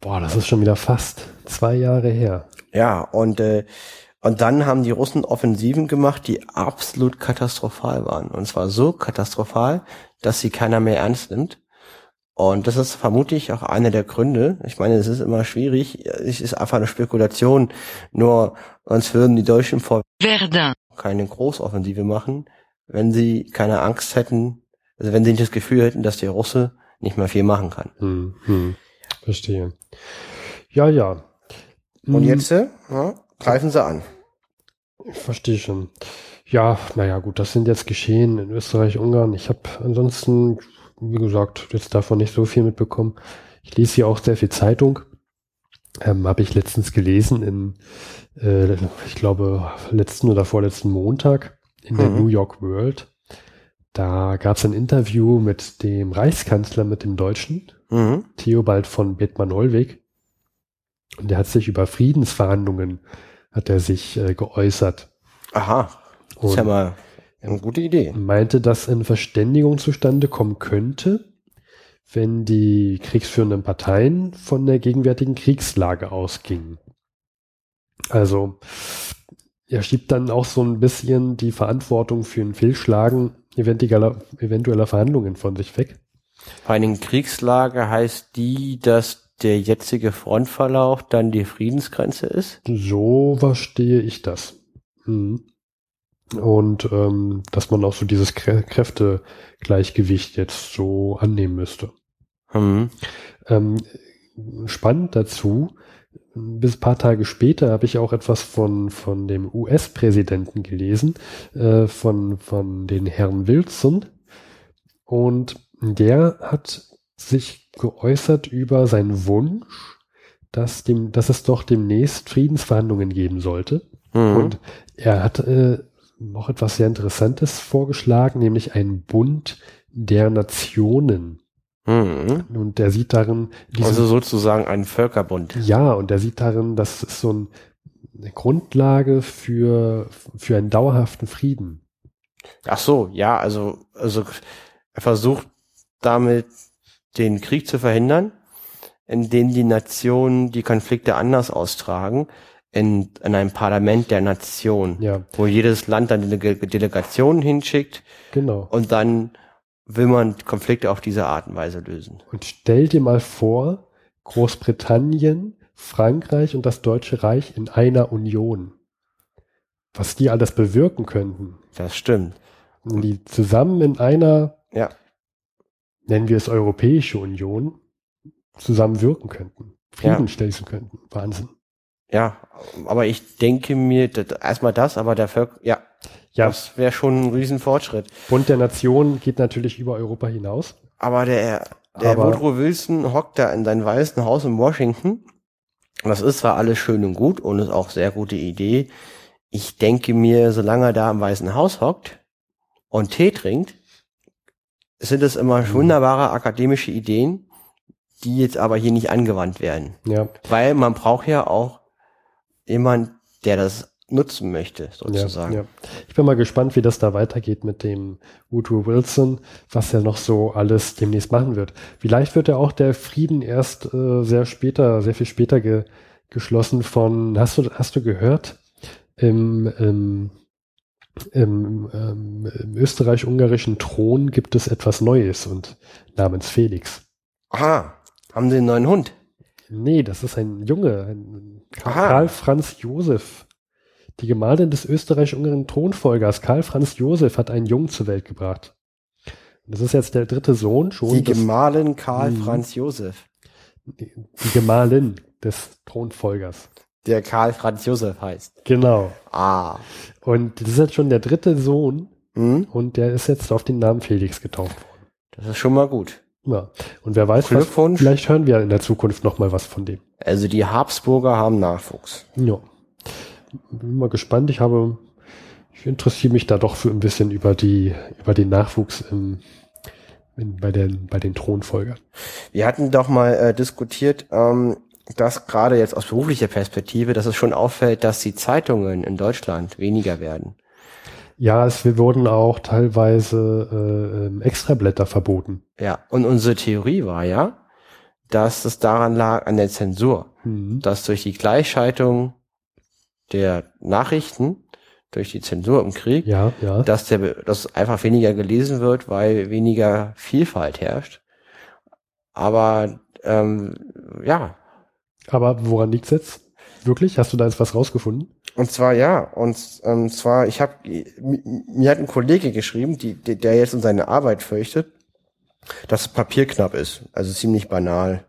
Boah, das ist schon wieder fast zwei Jahre her. Ja, und, äh, und dann haben die Russen Offensiven gemacht, die absolut katastrophal waren. Und zwar so katastrophal, dass sie keiner mehr ernst nimmt. Und das ist vermutlich auch einer der Gründe. Ich meine, es ist immer schwierig. Es ist einfach eine Spekulation. Nur sonst würden die Deutschen vor Verdun, keine Großoffensive machen, wenn sie keine Angst hätten, also wenn sie nicht das Gefühl hätten, dass der Russe nicht mehr viel machen kann. Hm, hm, verstehe. Ja, ja. Und Hm, jetzt äh, ja, greifen sie an. Ich verstehe schon. Ja, naja, gut, das sind jetzt Geschehen in Österreich, Ungarn. Ich habe ansonsten, wie gesagt, jetzt davon nicht so viel mitbekommen. Ich lese hier auch sehr viel Zeitung. Ähm, habe ich letztens gelesen in, äh, ich glaube, letzten oder vorletzten Montag in der Mhm. New York World. Da gab es ein Interview mit dem Reichskanzler, mit dem Deutschen, Mhm. Theobald von Bethmann-Hollweg. Und der hat sich über Friedensverhandlungen, hat er sich äh, geäußert. Aha, das ist ja mal eine gute Idee. meinte, dass eine Verständigung zustande kommen könnte, wenn die kriegsführenden Parteien von der gegenwärtigen Kriegslage ausgingen. Also er schiebt dann auch so ein bisschen die Verantwortung für ein Fehlschlagen eventueller, eventueller Verhandlungen von sich weg. Bei einer Kriegslage heißt die, dass der jetzige Frontverlauf dann die Friedensgrenze ist? So verstehe ich das. Mhm. Und ähm, dass man auch so dieses Krä Kräftegleichgewicht jetzt so annehmen müsste. Hm. Ähm, spannend dazu, bis ein paar Tage später habe ich auch etwas von, von dem US-Präsidenten gelesen, äh, von, von den Herrn Wilson. Und der hat sich geäußert über seinen Wunsch, dass, dem, dass es doch demnächst Friedensverhandlungen geben sollte. Mhm. Und er hat äh, noch etwas sehr Interessantes vorgeschlagen, nämlich einen Bund der Nationen. Mhm. Und der sieht darin, diesen, Also sozusagen ein Völkerbund. ja, und der sieht darin, das ist so ein, eine Grundlage für, für einen dauerhaften Frieden. Ach so, ja, also, also er versucht damit den Krieg zu verhindern, indem die Nationen die Konflikte anders austragen, in, in einem Parlament der Nation, Ja, wo jedes Land dann eine Delegation hinschickt genau. und dann will man Konflikte auf diese Art und Weise lösen. Und stell dir mal vor, Großbritannien, Frankreich und das Deutsche Reich in einer Union. Was die alles bewirken könnten. Das stimmt. Wenn die zusammen in einer, Ja. nennen wir es Europäische Union, zusammen wirken könnten. Frieden Ja. schließen könnten. Wahnsinn. Ja, aber ich denke mir, das, erstmal das, aber der Völker, ja, Ja, das wäre schon ein Riesenfortschritt. Bund der Nationen geht natürlich über Europa hinaus. Aber der, der Aber- Woodrow Wilson hockt da in seinem weißen Haus in Washington. Das ist zwar alles schön und gut und ist auch sehr gute Idee. Ich denke mir, solange er da im weißen Haus hockt und Tee trinkt, sind es immer Mhm. wunderbare akademische Ideen, die jetzt aber hier nicht angewandt werden. Ja, Weil man braucht ja auch jemand, der das nutzen möchte, ja, sozusagen. ja. Ich bin mal gespannt, wie das da weitergeht mit dem Woodrow Wilson, was er noch so alles demnächst machen wird. Vielleicht wird ja auch der Frieden erst äh, sehr später, sehr viel später ge geschlossen von, hast du, hast du gehört? Im, im, im, ähm, im österreich-ungarischen Thron gibt es etwas Neues und namens Felix. Aha, haben sie einen neuen Hund? Nee, das ist ein Junge, ein Aha. Karl Franz Josef. Die Gemahlin des österreich-ungarischen Thronfolgers Karl Franz Josef hat einen Jungen zur Welt gebracht. Das ist jetzt der dritte Sohn schon. Die Gemahlin Karl Mhm. Franz Josef. die, die Gemahlin des Thronfolgers. Der Karl Franz Josef heißt. Genau. Ah. Und das ist jetzt schon der dritte Sohn Hm? und der ist jetzt auf den Namen Felix getauft worden. Das ist schon mal gut. Ja. Und wer weiß, was, vielleicht hören wir in der Zukunft noch mal was von dem. Also die Habsburger haben Nachwuchs. Ja. Bin mal gespannt. Ich habe, ich interessiere mich da doch für ein bisschen über die, über den Nachwuchs im, in, bei den, bei den Thronfolgern. Wir hatten doch mal äh, diskutiert, ähm, dass gerade jetzt aus beruflicher Perspektive, dass es schon auffällt, dass die Zeitungen in Deutschland weniger werden. Ja, es wir wurden auch teilweise äh, ähm, Extrablätter verboten. Ja. Und unsere Theorie war ja, dass es daran lag an der Zensur, Mhm. dass durch die Gleichschaltung der Nachrichten, durch die Zensur im Krieg, Ja, ja. dass der, dass einfach weniger gelesen wird, weil weniger Vielfalt herrscht. Aber ähm, ja, Aber woran liegt's jetzt? Wirklich? Hast du da jetzt was rausgefunden? und zwar ja, und ähm, zwar ich habe mir hat ein Kollege geschrieben, die, der jetzt um seine Arbeit fürchtet, dass Papier knapp ist, also ziemlich banal.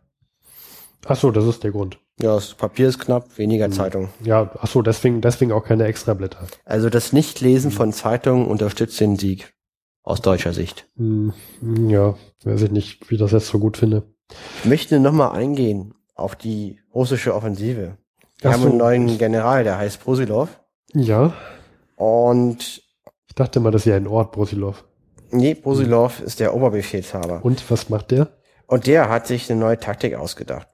Ach so, das ist der Grund. Ja, das Papier ist knapp, weniger Zeitung. Ja, ach so, deswegen, deswegen auch keine Extrablätter. Also das Nichtlesen von Zeitungen unterstützt den Sieg aus deutscher Sicht. Hm, ja, weiß ich nicht, wie ich das jetzt so gut finde. Ich möchte nochmal eingehen auf die russische Offensive. Wir Ach haben so. einen neuen General, der heißt Brusilov. Ja, Und ich dachte mal, das ist ja ein Ort, Brusilov. nee, Brusilov ist der Oberbefehlshaber. Und was macht der? Und der hat sich eine neue Taktik ausgedacht.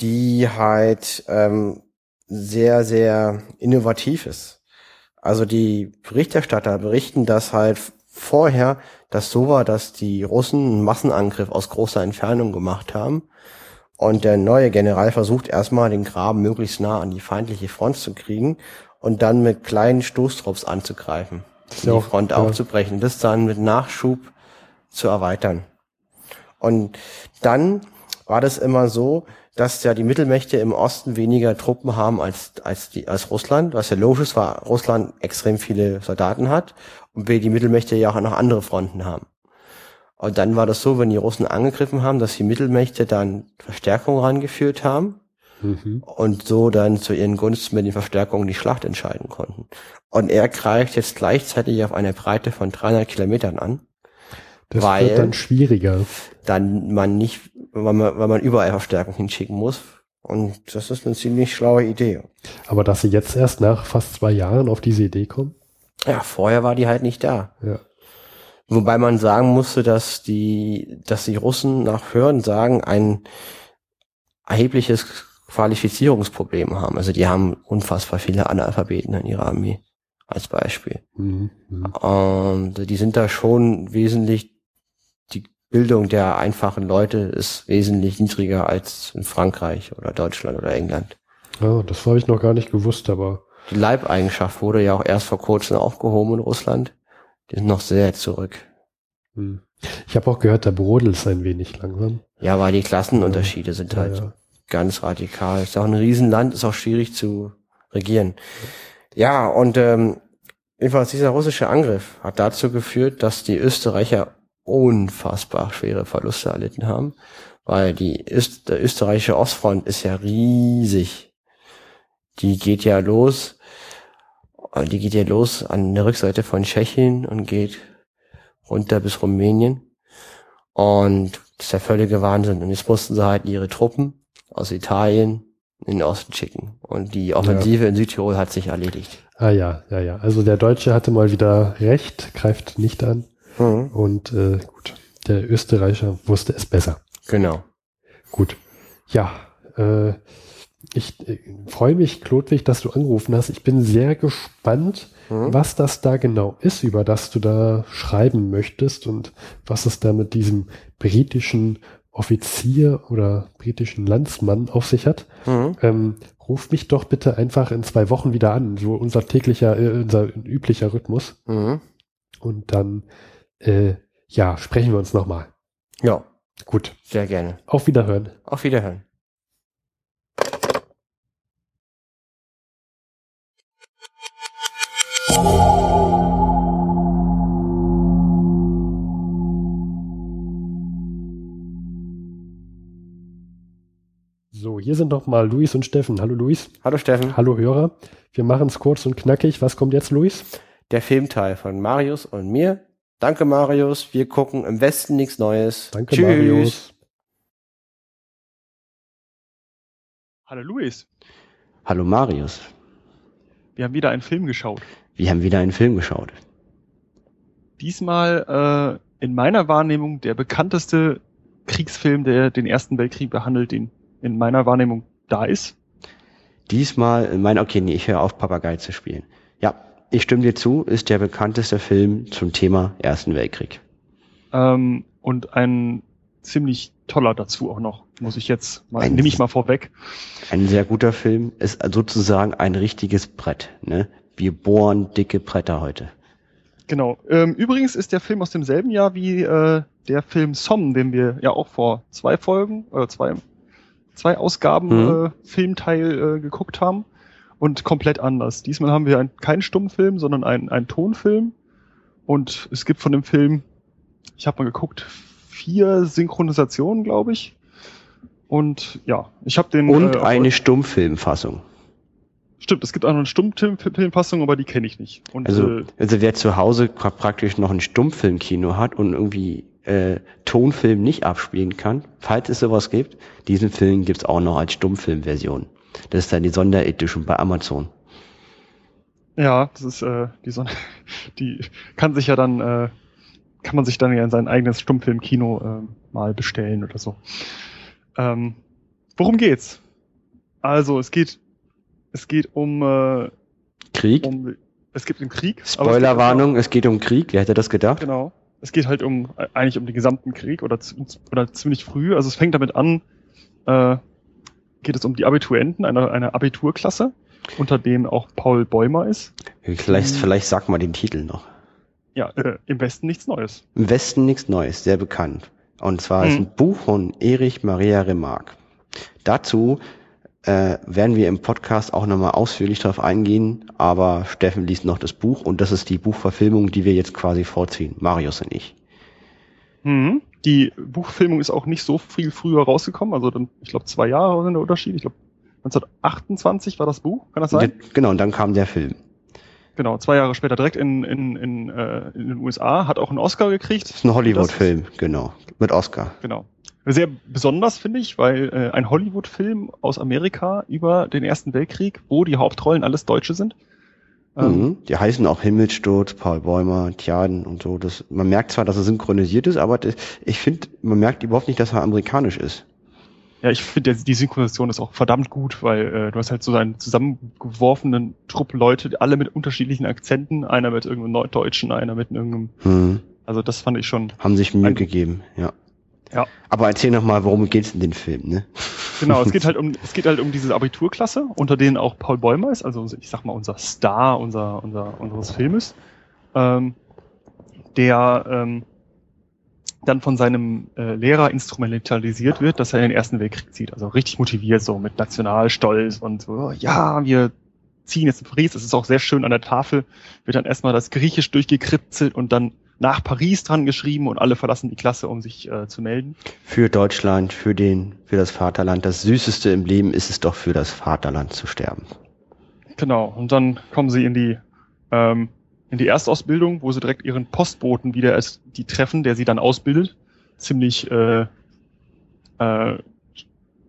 Die halt ähm, sehr, sehr innovativ ist. Also die Berichterstatter berichten, dass halt vorher das so war, dass die Russen einen Massenangriff aus großer Entfernung gemacht haben. Und der neue General versucht erstmal den Graben möglichst nah an die feindliche Front zu kriegen und dann mit kleinen Stoßtrupps anzugreifen, die auch- Front ja. aufzubrechen, das dann mit Nachschub zu erweitern. Und dann war das immer so, dass ja die Mittelmächte im Osten weniger Truppen haben als, als, die, als Russland, was ja logisch ist, weil Russland extrem viele Soldaten hat und wir die Mittelmächte ja auch noch andere Fronten haben. Und dann war das so, wenn die Russen angegriffen haben, dass die Mittelmächte dann Verstärkung rangeführt haben Mhm. und so dann zu ihren Gunsten mit den Verstärkungen die Schlacht entscheiden konnten. Und er greift jetzt gleichzeitig auf eine Breite von 300 Kilometern an, Das Weil- wird dann schwieriger. dann man nicht weil man, weil man überall Verstärkung hinschicken muss. Und das ist eine ziemlich schlaue Idee. Aber dass sie jetzt erst nach fast zwei Jahren auf diese Idee kommen? Ja, vorher war die halt nicht da. Ja. Wobei man sagen musste, dass die, dass die Russen nach Hören sagen ein erhebliches Qualifizierungsproblem haben. Also die haben unfassbar viele Analphabeten in ihrer Armee als Beispiel. Mhm. mhm. Und die sind da schon wesentlich, Bildung der einfachen Leute ist wesentlich niedriger als in Frankreich oder Deutschland oder England. Ja, das habe ich noch gar nicht gewusst, aber Die Leibeigenschaft wurde ja auch erst vor kurzem aufgehoben in Russland. Die sind noch sehr zurück. hm. ich habe auch gehört, der brodelt es ein wenig langsam. Ja, weil die Klassenunterschiede sind Ja, halt ja. ganz radikal. Ist auch ein Riesenland, ist auch schwierig zu regieren. Ja, und ähm, jedenfalls dieser russische Angriff hat dazu geführt, dass die Österreicher unfassbar schwere Verluste erlitten haben, weil die Öst der österreichische Ostfront ist ja riesig. Die geht ja los, äh, die geht ja los an der Rückseite von Tschechien und geht runter bis Rumänien. Und das ist der völlige Wahnsinn. Und jetzt mussten sie halt ihre Truppen aus Italien in den Osten schicken. Und die Offensive in Südtirol hat sich erledigt. Ah ja, ja, ja. Also der Deutsche hatte mal wieder recht, greift nicht an. Mhm. Und äh, gut, der Österreicher wusste es besser. Genau. Gut. Ja, äh, ich äh, freue mich, Klodwig, dass du angerufen hast. Ich bin sehr gespannt, Mhm. was das da genau ist, über das du da schreiben möchtest und was es da mit diesem britischen Offizier oder britischen Landsmann auf sich hat. Mhm. Ähm, ruf mich doch bitte einfach in zwei Wochen wieder an, so unser täglicher, äh, unser üblicher Rhythmus. Mhm. Und dann, äh, ja, sprechen wir uns nochmal. Ja, Gut. sehr gerne. Auf Wiederhören. Auf Wiederhören. So, hier sind noch mal Luis und Steffen. Hallo Luis. Hallo Steffen. Hallo Hörer. Wir machen es kurz und knackig. Was kommt jetzt, Luis? Der Filmteil von Marius und mir. Danke Marius. Wir gucken im Westen nichts Neues. Danke, Tschüss. Marius. Hallo Luis, Hallo Marius. wir haben wieder einen Film geschaut. Wir haben wieder einen Film geschaut. Diesmal äh, in meiner Wahrnehmung der bekannteste Kriegsfilm, der den Ersten Weltkrieg behandelt, den in meiner Wahrnehmung da ist. Diesmal, mein, okay, nee, ich höre auf, Papagei zu spielen. Ja, ich stimme dir zu, ist der bekannteste Film zum Thema Ersten Weltkrieg. Ähm, und ein ziemlich toller dazu auch noch, muss ich jetzt mal, nehme ich mal vorweg. Ein sehr guter Film, ist sozusagen ein richtiges Brett, ne? Wir bohren dicke Bretter heute. Genau. Ähm, übrigens ist der Film aus demselben Jahr wie äh, der Film Somme, den wir ja auch vor zwei Folgen, oder zwei, zwei Ausgaben Mhm. äh, Filmteil äh, geguckt haben. Und komplett anders. Diesmal haben wir ein, keinen Stummfilm, sondern einen, einen Tonfilm. Und es gibt von dem Film, ich habe mal geguckt, vier Synchronisationen, glaube ich. Und ja, ich habe den. Und äh, eine Stummfilmfassung. Stimmt, es gibt auch noch eine Stummfilmpassung, aber die kenne ich nicht. Und Also, äh, also wer zu Hause pra- praktisch noch ein Stummfilmkino hat und irgendwie äh, Tonfilm nicht abspielen kann, falls es sowas gibt, diesen Film gibt's auch noch als Stummfilmversion. Das ist dann die Sonderedition bei Amazon. Ja, das ist äh, die Sonne. Die kann sich ja dann, äh, kann man sich dann ja in sein eigenes Stummfilmkino äh, mal bestellen oder so. Ähm, worum geht's? Also es geht, es geht um, äh, Krieg? um es gibt einen Krieg. geht Spoilerwarnung, es geht um Krieg. Wer hätte das gedacht? Genau. Es geht halt um äh, eigentlich um den gesamten Krieg oder oder ziemlich früh. Also es fängt damit an. Äh, geht es um die Abiturienten einer einer Abiturklasse, unter denen auch Paul Bäumer ist. Vielleicht, vielleicht sag mal den Titel noch. Ja, äh, im Westen nichts Neues. Im Westen nichts Neues, sehr bekannt. Und zwar ist Mhm. ein Buch von Erich Maria Remarque. Dazu äh, werden wir im Podcast auch nochmal ausführlich darauf eingehen, aber Steffen liest noch das Buch und das ist die Buchverfilmung, die wir jetzt quasi vorziehen, Marius und ich. Mhm. Die Buchfilmung ist auch nicht so viel früher rausgekommen, also dann, ich glaube, zwei Jahre sind der Unterschied. Ich glaube, 1928 war das Buch, kann das sein? Genau, und dann kam der Film. Genau, zwei Jahre später direkt in, in, in, äh, in den USA, hat auch einen Oscar gekriegt. Das ist ein Hollywood-Film, genau, mit Oscar. Genau. sehr besonders, finde ich, weil äh, ein Hollywood-Film aus Amerika über den Ersten Weltkrieg, wo die Hauptrollen alles Deutsche sind. Ähm, Mhm. Die heißen auch Himmelsturz, Paul Bäumer, Tjaden und so. Das, man merkt zwar, dass er synchronisiert ist, aber das, ich finde, man merkt überhaupt nicht, dass er amerikanisch ist. Ja, ich finde, die Synchronisation ist auch verdammt gut, weil äh, du hast halt so einen zusammengeworfenen Trupp Leute, alle mit unterschiedlichen Akzenten, einer mit irgendeinem Norddeutschen, einer mit irgendeinem, Hm. also das fand ich schon, Haben sich Mühe gegeben, ja. Ja. Aber erzähl noch mal, worum geht's in den Film, ne? Genau, es geht halt um, es geht halt um diese Abiturklasse, unter denen auch Paul Bäumer ist, also ich sag mal unser Star, unser, unser, unseres Filmes, ähm, der ähm, dann von seinem äh, Lehrer instrumentalisiert wird, dass er in den Ersten Weltkrieg zieht. Also richtig motiviert, so mit Nationalstolz und so, ja, wir ziehen jetzt in Paris. Das ist auch sehr schön an der Tafel, wird dann erstmal das Griechisch durchgekritzelt und dann nach Paris dran geschrieben und alle verlassen die Klasse, um sich äh, zu melden. Für Deutschland, für den, für das Vaterland. Das Süßeste im Leben ist es doch, für das Vaterland zu sterben. Genau, und dann kommen sie in die, ähm, in die Erstausbildung, wo sie direkt ihren Postboten wieder als die treffen, der sie dann ausbildet. Ziemlich äh, äh,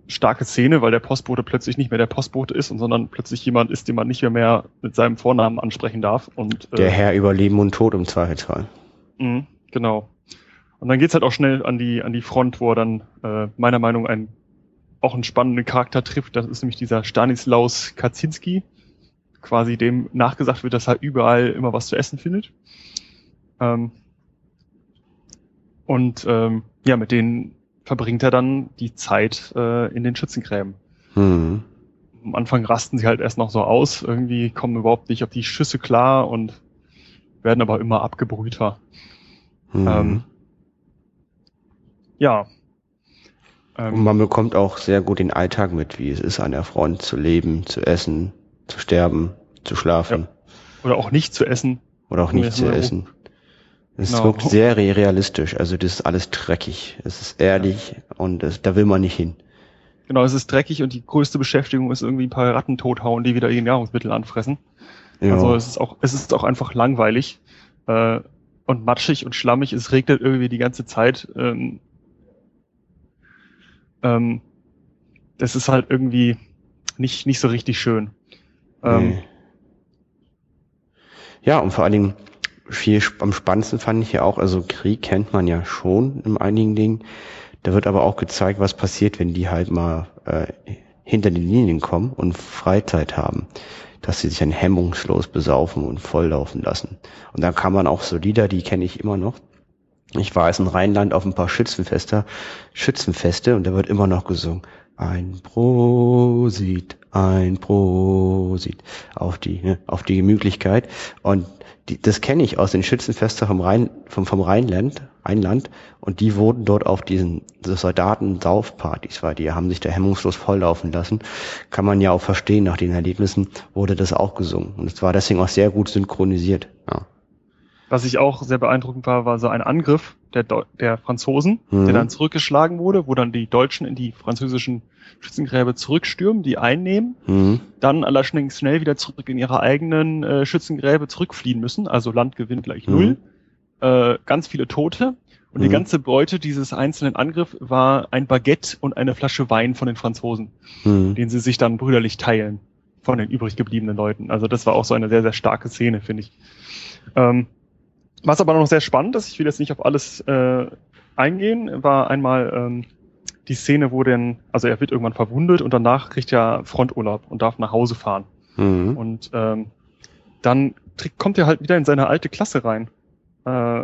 starke Szene, weil der Postbote plötzlich nicht mehr der Postbote ist, und sondern plötzlich jemand ist, den man nicht mehr, mehr mit seinem Vornamen ansprechen darf. Und, äh, Der Herr über Leben und Tod im Zweifelsfall. Mhm, genau. Und dann geht's halt auch schnell an die, an die Front, wo er dann äh, meiner Meinung nach einen, auch einen spannenden Charakter trifft. Das ist nämlich dieser Stanislaus Kaczynski. Quasi dem nachgesagt wird, dass er überall immer was zu essen findet. Ähm, und ähm, ja, mit denen verbringt er dann die Zeit äh, in den Schützengräben. Hm. Am Anfang rasten sie halt erst noch so aus, irgendwie kommen überhaupt nicht auf die Schüsse klar und werden aber immer abgebrühter. Hm. Ähm, ja. und Ähm, man bekommt auch sehr gut den Alltag mit, wie es ist, an der Front zu leben, zu essen, zu sterben, zu schlafen oder auch nicht zu essen. oder auch nicht Ja, zu ja. essen. Es Genau. wirkt sehr re- realistisch, also das ist alles dreckig. Es ist ehrlich und es, da will man nicht hin. Genau, es ist dreckig und die größte Beschäftigung ist irgendwie ein paar Ratten tothauen, die wieder ihr Nahrungsmittel anfressen. Ja. Also es ist auch, es ist auch einfach langweilig äh, und matschig und schlammig. Es regnet irgendwie die ganze Zeit. Ähm, ähm, das ist halt irgendwie nicht nicht so richtig schön. Ähm, Nee. Ja, und vor allen Dingen viel am spannendsten fand ich ja auch, also Krieg kennt man ja schon in einigen Dingen. Da wird aber auch gezeigt, was passiert, wenn die halt mal äh, hinter die Linien kommen und Freizeit haben. Dass sie sich dann hemmungslos besaufen und volllaufen lassen. Und dann kann man auch so Lieder, die kenne ich immer noch. Ich war jetzt in Rheinland auf ein paar Schützenfeste, Schützenfeste und da wird immer noch gesungen. Ein Prosit, ein Prosit auf die, ne, auf die Gemütlichkeit. Und die, das kenne ich aus den Schützenfesten vom Rhein, vom, vom Rheinland, Rheinland. Und die wurden dort auf diesen Soldaten-Saufpartys, weil die haben sich da hemmungslos volllaufen lassen. Kann man ja auch verstehen, nach den Erlebnissen wurde das auch gesungen. Und es war deswegen auch sehr gut synchronisiert. Ja. Was ich auch sehr beeindruckend war, war so ein Angriff der, Deu der Franzosen, Mhm. der dann zurückgeschlagen wurde, wo dann die Deutschen in die französischen Schützengräbe zurückstürmen, die einnehmen, Mhm. dann allerdings schnell wieder zurück in ihre eigenen äh, Schützengräbe zurückfliehen müssen, also Landgewinn gleich Mhm. null, äh, ganz viele Tote und die Mhm. ganze Beute dieses einzelnen Angriffs war ein Baguette und eine Flasche Wein von den Franzosen, Mhm. den sie sich dann brüderlich teilen von den übrig gebliebenen Leuten. Also das war auch so eine sehr, sehr starke Szene, finde ich. Ähm, was aber noch sehr spannend ist, ich will jetzt nicht auf alles äh, eingehen, war einmal ähm, die Szene, wo denn, also er wird irgendwann verwundet und danach kriegt er Fronturlaub und darf nach Hause fahren. Mhm. Und ähm, dann kommt er halt wieder in seine alte Klasse rein. Äh,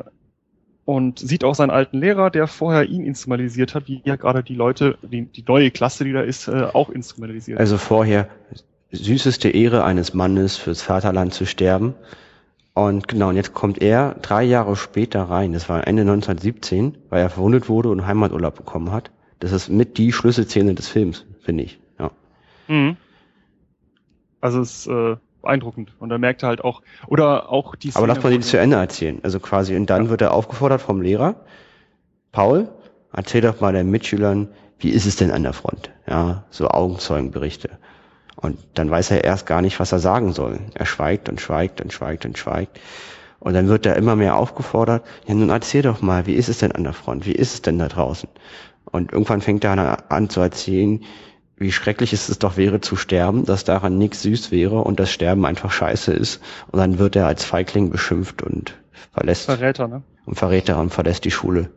und sieht auch seinen alten Lehrer, der vorher ihn instrumentalisiert hat, wie ja gerade die Leute, die, die neue Klasse, die da ist, äh, auch instrumentalisiert. Also vorher süßeste Ehre eines Mannes fürs Vaterland zu sterben. Und genau, und jetzt kommt er drei Jahre später rein. Das war Ende 1917, weil er verwundet wurde und Heimaturlaub bekommen hat. Das ist mit die Schlüsselszene des Films, finde ich. Ja. Mhm. Also es ist äh, beeindruckend. Und da merkt er halt auch, oder auch die Aber lass mal die zu Ende erzählen. Also quasi, und dann wird er aufgefordert vom Lehrer, Paul, erzähl doch mal deinen Mitschülern, wie ist es denn an der Front? Ja, so Augenzeugenberichte. Und dann weiß er erst gar nicht, was er sagen soll. Er schweigt und schweigt und schweigt und schweigt. Und dann wird er immer mehr aufgefordert, ja nun erzähl doch mal, wie ist es denn an der Front? Wie ist es denn da draußen? Und irgendwann fängt er an, zu erzählen, wie schrecklich es doch wäre zu sterben, dass daran nichts süß wäre und das Sterben einfach scheiße ist. Und dann wird er als Feigling beschimpft und verlässt Verräter, ne? und Verräter und verlässt die Schule.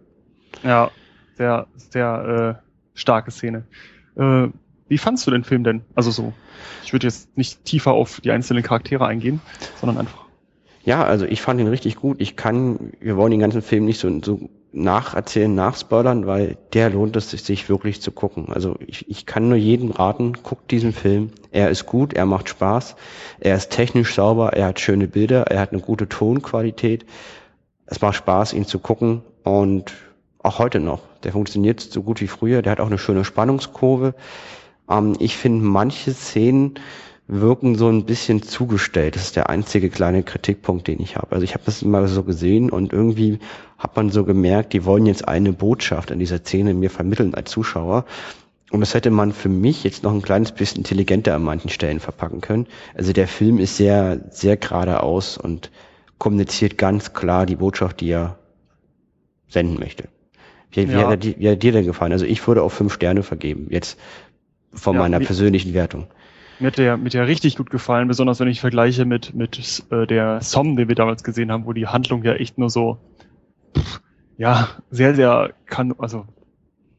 Ja, sehr, sehr äh, starke Szene. Äh, wie fandst du den Film denn? Also so, ich würde jetzt nicht tiefer auf die einzelnen Charaktere eingehen, sondern einfach. Ja, also ich fand ihn richtig gut. Ich kann, wir wollen den ganzen Film nicht so, so nacherzählen, nachspoilern, weil der lohnt es sich wirklich zu gucken. Also ich, ich kann nur jedem raten, guckt diesen Film. Er ist gut, er macht Spaß, er ist technisch sauber, er hat schöne Bilder, er hat eine gute Tonqualität. Es macht Spaß, ihn zu gucken und auch heute noch. Der funktioniert so gut wie früher, der hat auch eine schöne Spannungskurve. Ähm, ich finde manche Szenen wirken so ein bisschen zugestellt. Das ist der einzige kleine Kritikpunkt, den ich habe. Also ich habe das mal so gesehen und irgendwie hat man so gemerkt, die wollen jetzt eine Botschaft in dieser Szene mir vermitteln als Zuschauer. Und das hätte man für mich jetzt noch ein kleines bisschen intelligenter an manchen Stellen verpacken können. Also der Film ist sehr, sehr geradeaus und kommuniziert ganz klar die Botschaft, die er senden möchte. Wie, wie, Ja. hat, er, wie hat dir denn gefallen? Also ich würde auch fünf Sterne vergeben, jetzt von Ja, meiner wie- persönlichen Wertung. Mir hat der, mir hat der richtig gut gefallen, besonders wenn ich vergleiche mit, mit äh, der Som, den wir damals gesehen haben, wo die Handlung ja echt nur so, pff, ja, sehr, sehr, kann, also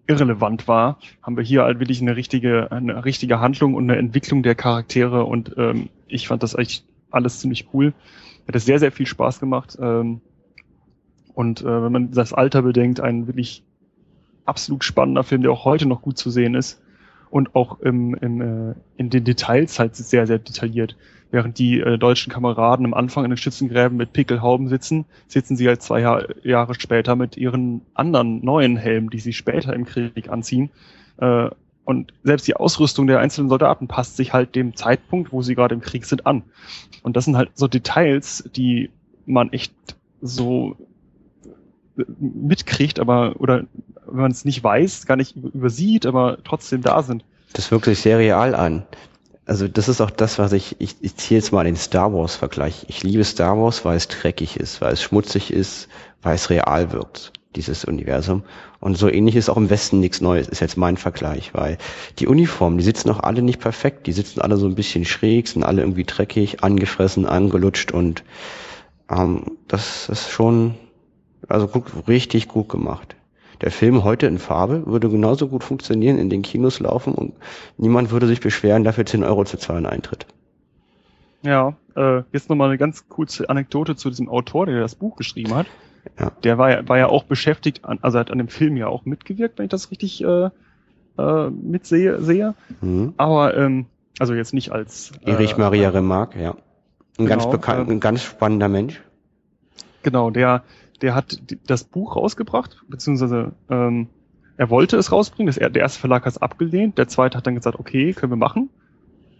irrelevant war, haben wir hier halt wirklich eine richtige, eine richtige Handlung und eine Entwicklung der Charaktere und ähm, ich fand das echt alles ziemlich cool. Hat es sehr, sehr viel Spaß gemacht. Ähm, und äh, wenn man das Alter bedenkt, ein wirklich absolut spannender Film, der auch heute noch gut zu sehen ist und auch im, im, äh, in den Details halt sehr, sehr detailliert. Während die äh, deutschen Kameraden am Anfang in den Schützengräben mit Pickelhauben sitzen, sitzen sie halt zwei Jahr, Jahre später mit ihren anderen neuen Helmen, die sie später im Krieg anziehen. Äh, und selbst die Ausrüstung der einzelnen Soldaten passt sich halt dem Zeitpunkt, wo sie gerade im Krieg sind, an. Und das sind halt so Details, die man echt so mitkriegt, aber oder wenn man es nicht weiß, gar nicht übersieht, aber trotzdem da sind. Das wirkt sich sehr real an. Also das ist auch das, was ich, ich, ich ziehe jetzt mal den Star Wars Vergleich. Ich liebe Star Wars, weil es dreckig ist, weil es schmutzig ist, weil es real wirkt, dieses Universum. Und so ähnlich ist auch im Westen nichts Neues, ist jetzt mein Vergleich, weil die Uniformen, die sitzen auch alle nicht perfekt, die sitzen alle so ein bisschen schräg, sind alle irgendwie dreckig, angefressen, angelutscht und ähm, das ist schon, also gut, richtig gut gemacht. Der Film heute in Farbe würde genauso gut funktionieren, in den Kinos laufen und niemand würde sich beschweren, dafür 10 Euro zu zahlen Eintritt. Ja, äh, jetzt nochmal eine ganz kurze Anekdote zu diesem Autor, der das Buch geschrieben hat. Ja. Der war ja, war ja auch beschäftigt, an, also hat an dem Film ja auch mitgewirkt, wenn ich das richtig äh, äh, mitsehe. Sehe. Mhm. Aber ähm, also jetzt nicht als Erich äh, Maria Remarque, ja. Ein ganz Genau, bekannt, ähm, ein ganz spannender Mensch. Genau, der, der hat das Buch rausgebracht, beziehungsweise ähm, er wollte es rausbringen. Das, der erste Verlag hat es abgelehnt, der zweite hat dann gesagt, okay, können wir machen.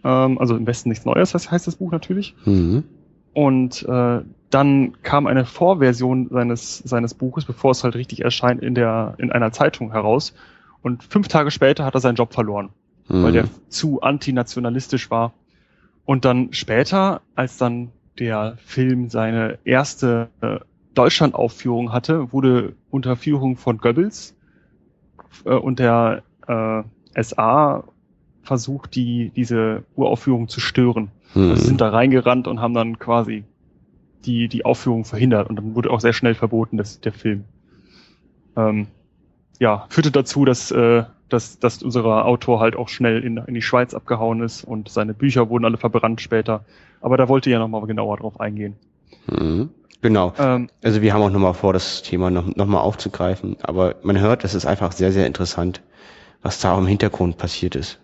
Ähm, also im Westen nichts Neues, heißt, heißt das Buch natürlich. Mhm. Und äh, dann kam eine Vorversion seines, seines Buches, bevor es halt richtig erscheint, in, der, in einer Zeitung heraus. Und fünf Tage später hat er seinen Job verloren, Mhm. weil der zu antinationalistisch war. Und dann später, als dann der Film seine erste äh, Deutschlandaufführung hatte, wurde unter Führung von Goebbels äh, und der äh, SA versucht, die, diese Uraufführung zu stören. Also sie sind da reingerannt und haben dann quasi die, die Aufführung verhindert und dann wurde auch sehr schnell verboten, dass der Film. Ähm, ja, führte dazu, dass, äh, dass, dass unser Autor halt auch schnell in, in die Schweiz abgehauen ist und seine Bücher wurden alle verbrannt später. Aber da wollte ich ja nochmal genauer drauf eingehen. Mhm. Genau. Ähm, Also wir haben auch nochmal vor, das Thema noch, noch mal aufzugreifen. Aber man hört, es ist einfach sehr, sehr interessant, was da im Hintergrund passiert ist.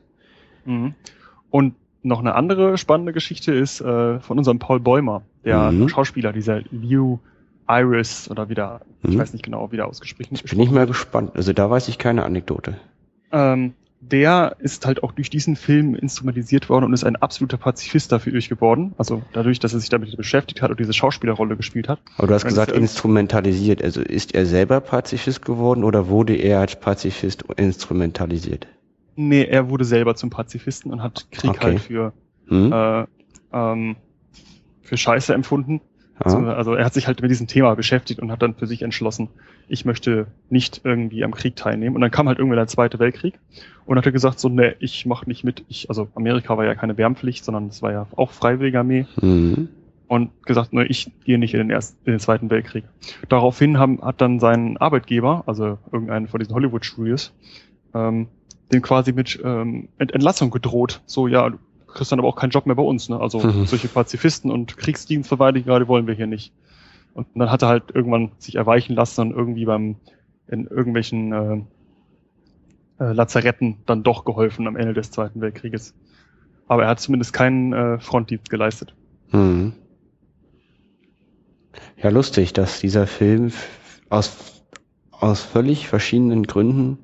mhm. Und noch eine andere spannende Geschichte ist äh, von unserem Paul Bäumer, der Mhm. Schauspieler, dieser Liu Iris oder wieder, ich Mhm. weiß nicht genau, wie der ausgesprochen Bin ich mal gespannt. Also da weiß ich keine Anekdote. ähm, der ist halt auch durch diesen Film instrumentalisiert worden und ist ein absoluter Pazifist dafür geworden. Also dadurch, dass er sich damit beschäftigt hat und diese Schauspielerrolle gespielt hat. Aber du hast gesagt, instrumentalisiert. Also ist er selber Pazifist geworden oder wurde er als Pazifist instrumentalisiert? Nee, er wurde selber zum Pazifisten und hat Krieg Okay. halt für, Hm? äh, ähm, für Scheiße empfunden. Ja. Also er hat sich halt mit diesem Thema beschäftigt und hat dann für sich entschlossen, ich möchte nicht irgendwie am Krieg teilnehmen. Und dann kam halt irgendwie der Zweite Weltkrieg und hat er gesagt, so, ne, ich mach nicht mit. Ich, also Amerika war ja keine Wehrpflicht, sondern es war ja auch freiwillige Armee. Mhm. Und gesagt, ne, ich gehe nicht in den, ersten, in den Zweiten Weltkrieg. Daraufhin haben, hat dann sein Arbeitgeber, also irgendeinen von diesen Hollywood-Studios, ähm, dem quasi mit ähm, Ent Entlassung gedroht. So, ja, kriegst dann aber auch keinen Job mehr bei uns. Ne? Also Mhm. solche Pazifisten und Kriegsdienstverweigerer, die wollen wir hier nicht. Und dann hat er halt irgendwann sich erweichen lassen und irgendwie beim in irgendwelchen äh, äh, Lazaretten dann doch geholfen am Ende des Zweiten Weltkrieges. Aber er hat zumindest keinen äh, Frontdienst geleistet. Mhm. Ja, lustig, dass dieser Film aus, aus völlig verschiedenen Gründen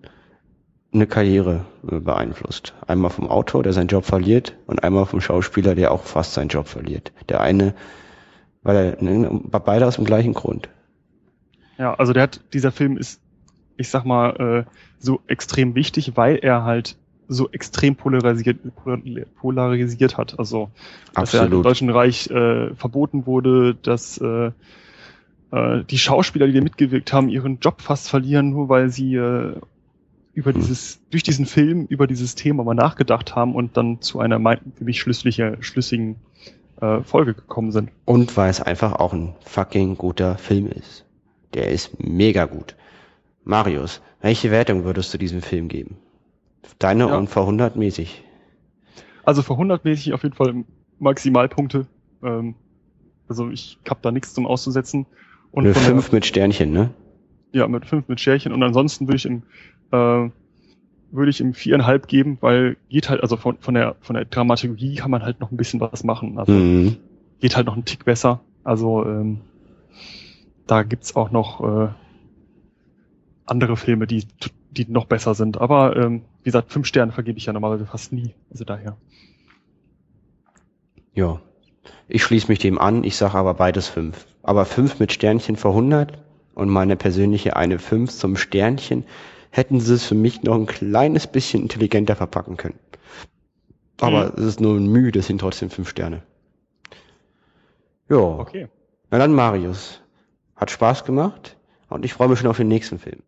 eine Karriere äh, beeinflusst. Einmal vom Autor, der seinen Job verliert, und einmal vom Schauspieler, der auch fast seinen Job verliert. Der eine, weil er, ne, beide aus dem gleichen Grund. Ja, also der hat, dieser Film ist, ich sag mal, äh, so extrem wichtig, weil er halt so extrem polarisiert, polarisiert hat. Also, dass er halt im Absolut. Deutschen Reich äh, verboten wurde, dass äh, äh, die Schauspieler, die da mitgewirkt haben, ihren Job fast verlieren, nur weil sie äh, über Hm. dieses, durch diesen Film über dieses Thema mal nachgedacht haben und dann zu einer für mich schlüssige, schlüssigen äh, Folge gekommen sind. Und weil es einfach auch ein fucking guter Film ist. Der ist mega gut. Marius, welche Wertung würdest du diesem Film geben? Deine Ja. und vor 100 mäßig. Also für 100-mäßig auf jeden Fall Maximalpunkte. Ähm, also ich habe da nichts zum Auszusetzen. Und Eine von 5 mit Sternchen, ne? Ja, mit fünf mit Scherchen. Und ansonsten würde ich im äh, würde ich ihm viereinhalb geben, weil geht halt, also von, von der von der Dramaturgie kann man halt noch ein bisschen was machen. Also Mhm. geht halt noch einen Tick besser. Also ähm, da gibt's auch noch äh, andere Filme, die die noch besser sind. Aber ähm, wie gesagt, fünf Sterne vergebe ich ja normalerweise fast nie. Also daher. Ja. Ich schließe mich dem an, ich sage aber beides 5. Aber 5 mit Sternchen vor 100 und meine persönliche eine 5 zum Sternchen hätten sie es für mich noch ein kleines bisschen intelligenter verpacken können. Aber Mhm. es ist nur ein Mühe, das sind trotzdem 5 Sterne. Ja. Okay. Na dann Marius. Hat Spaß gemacht und ich freue mich schon auf den nächsten Film.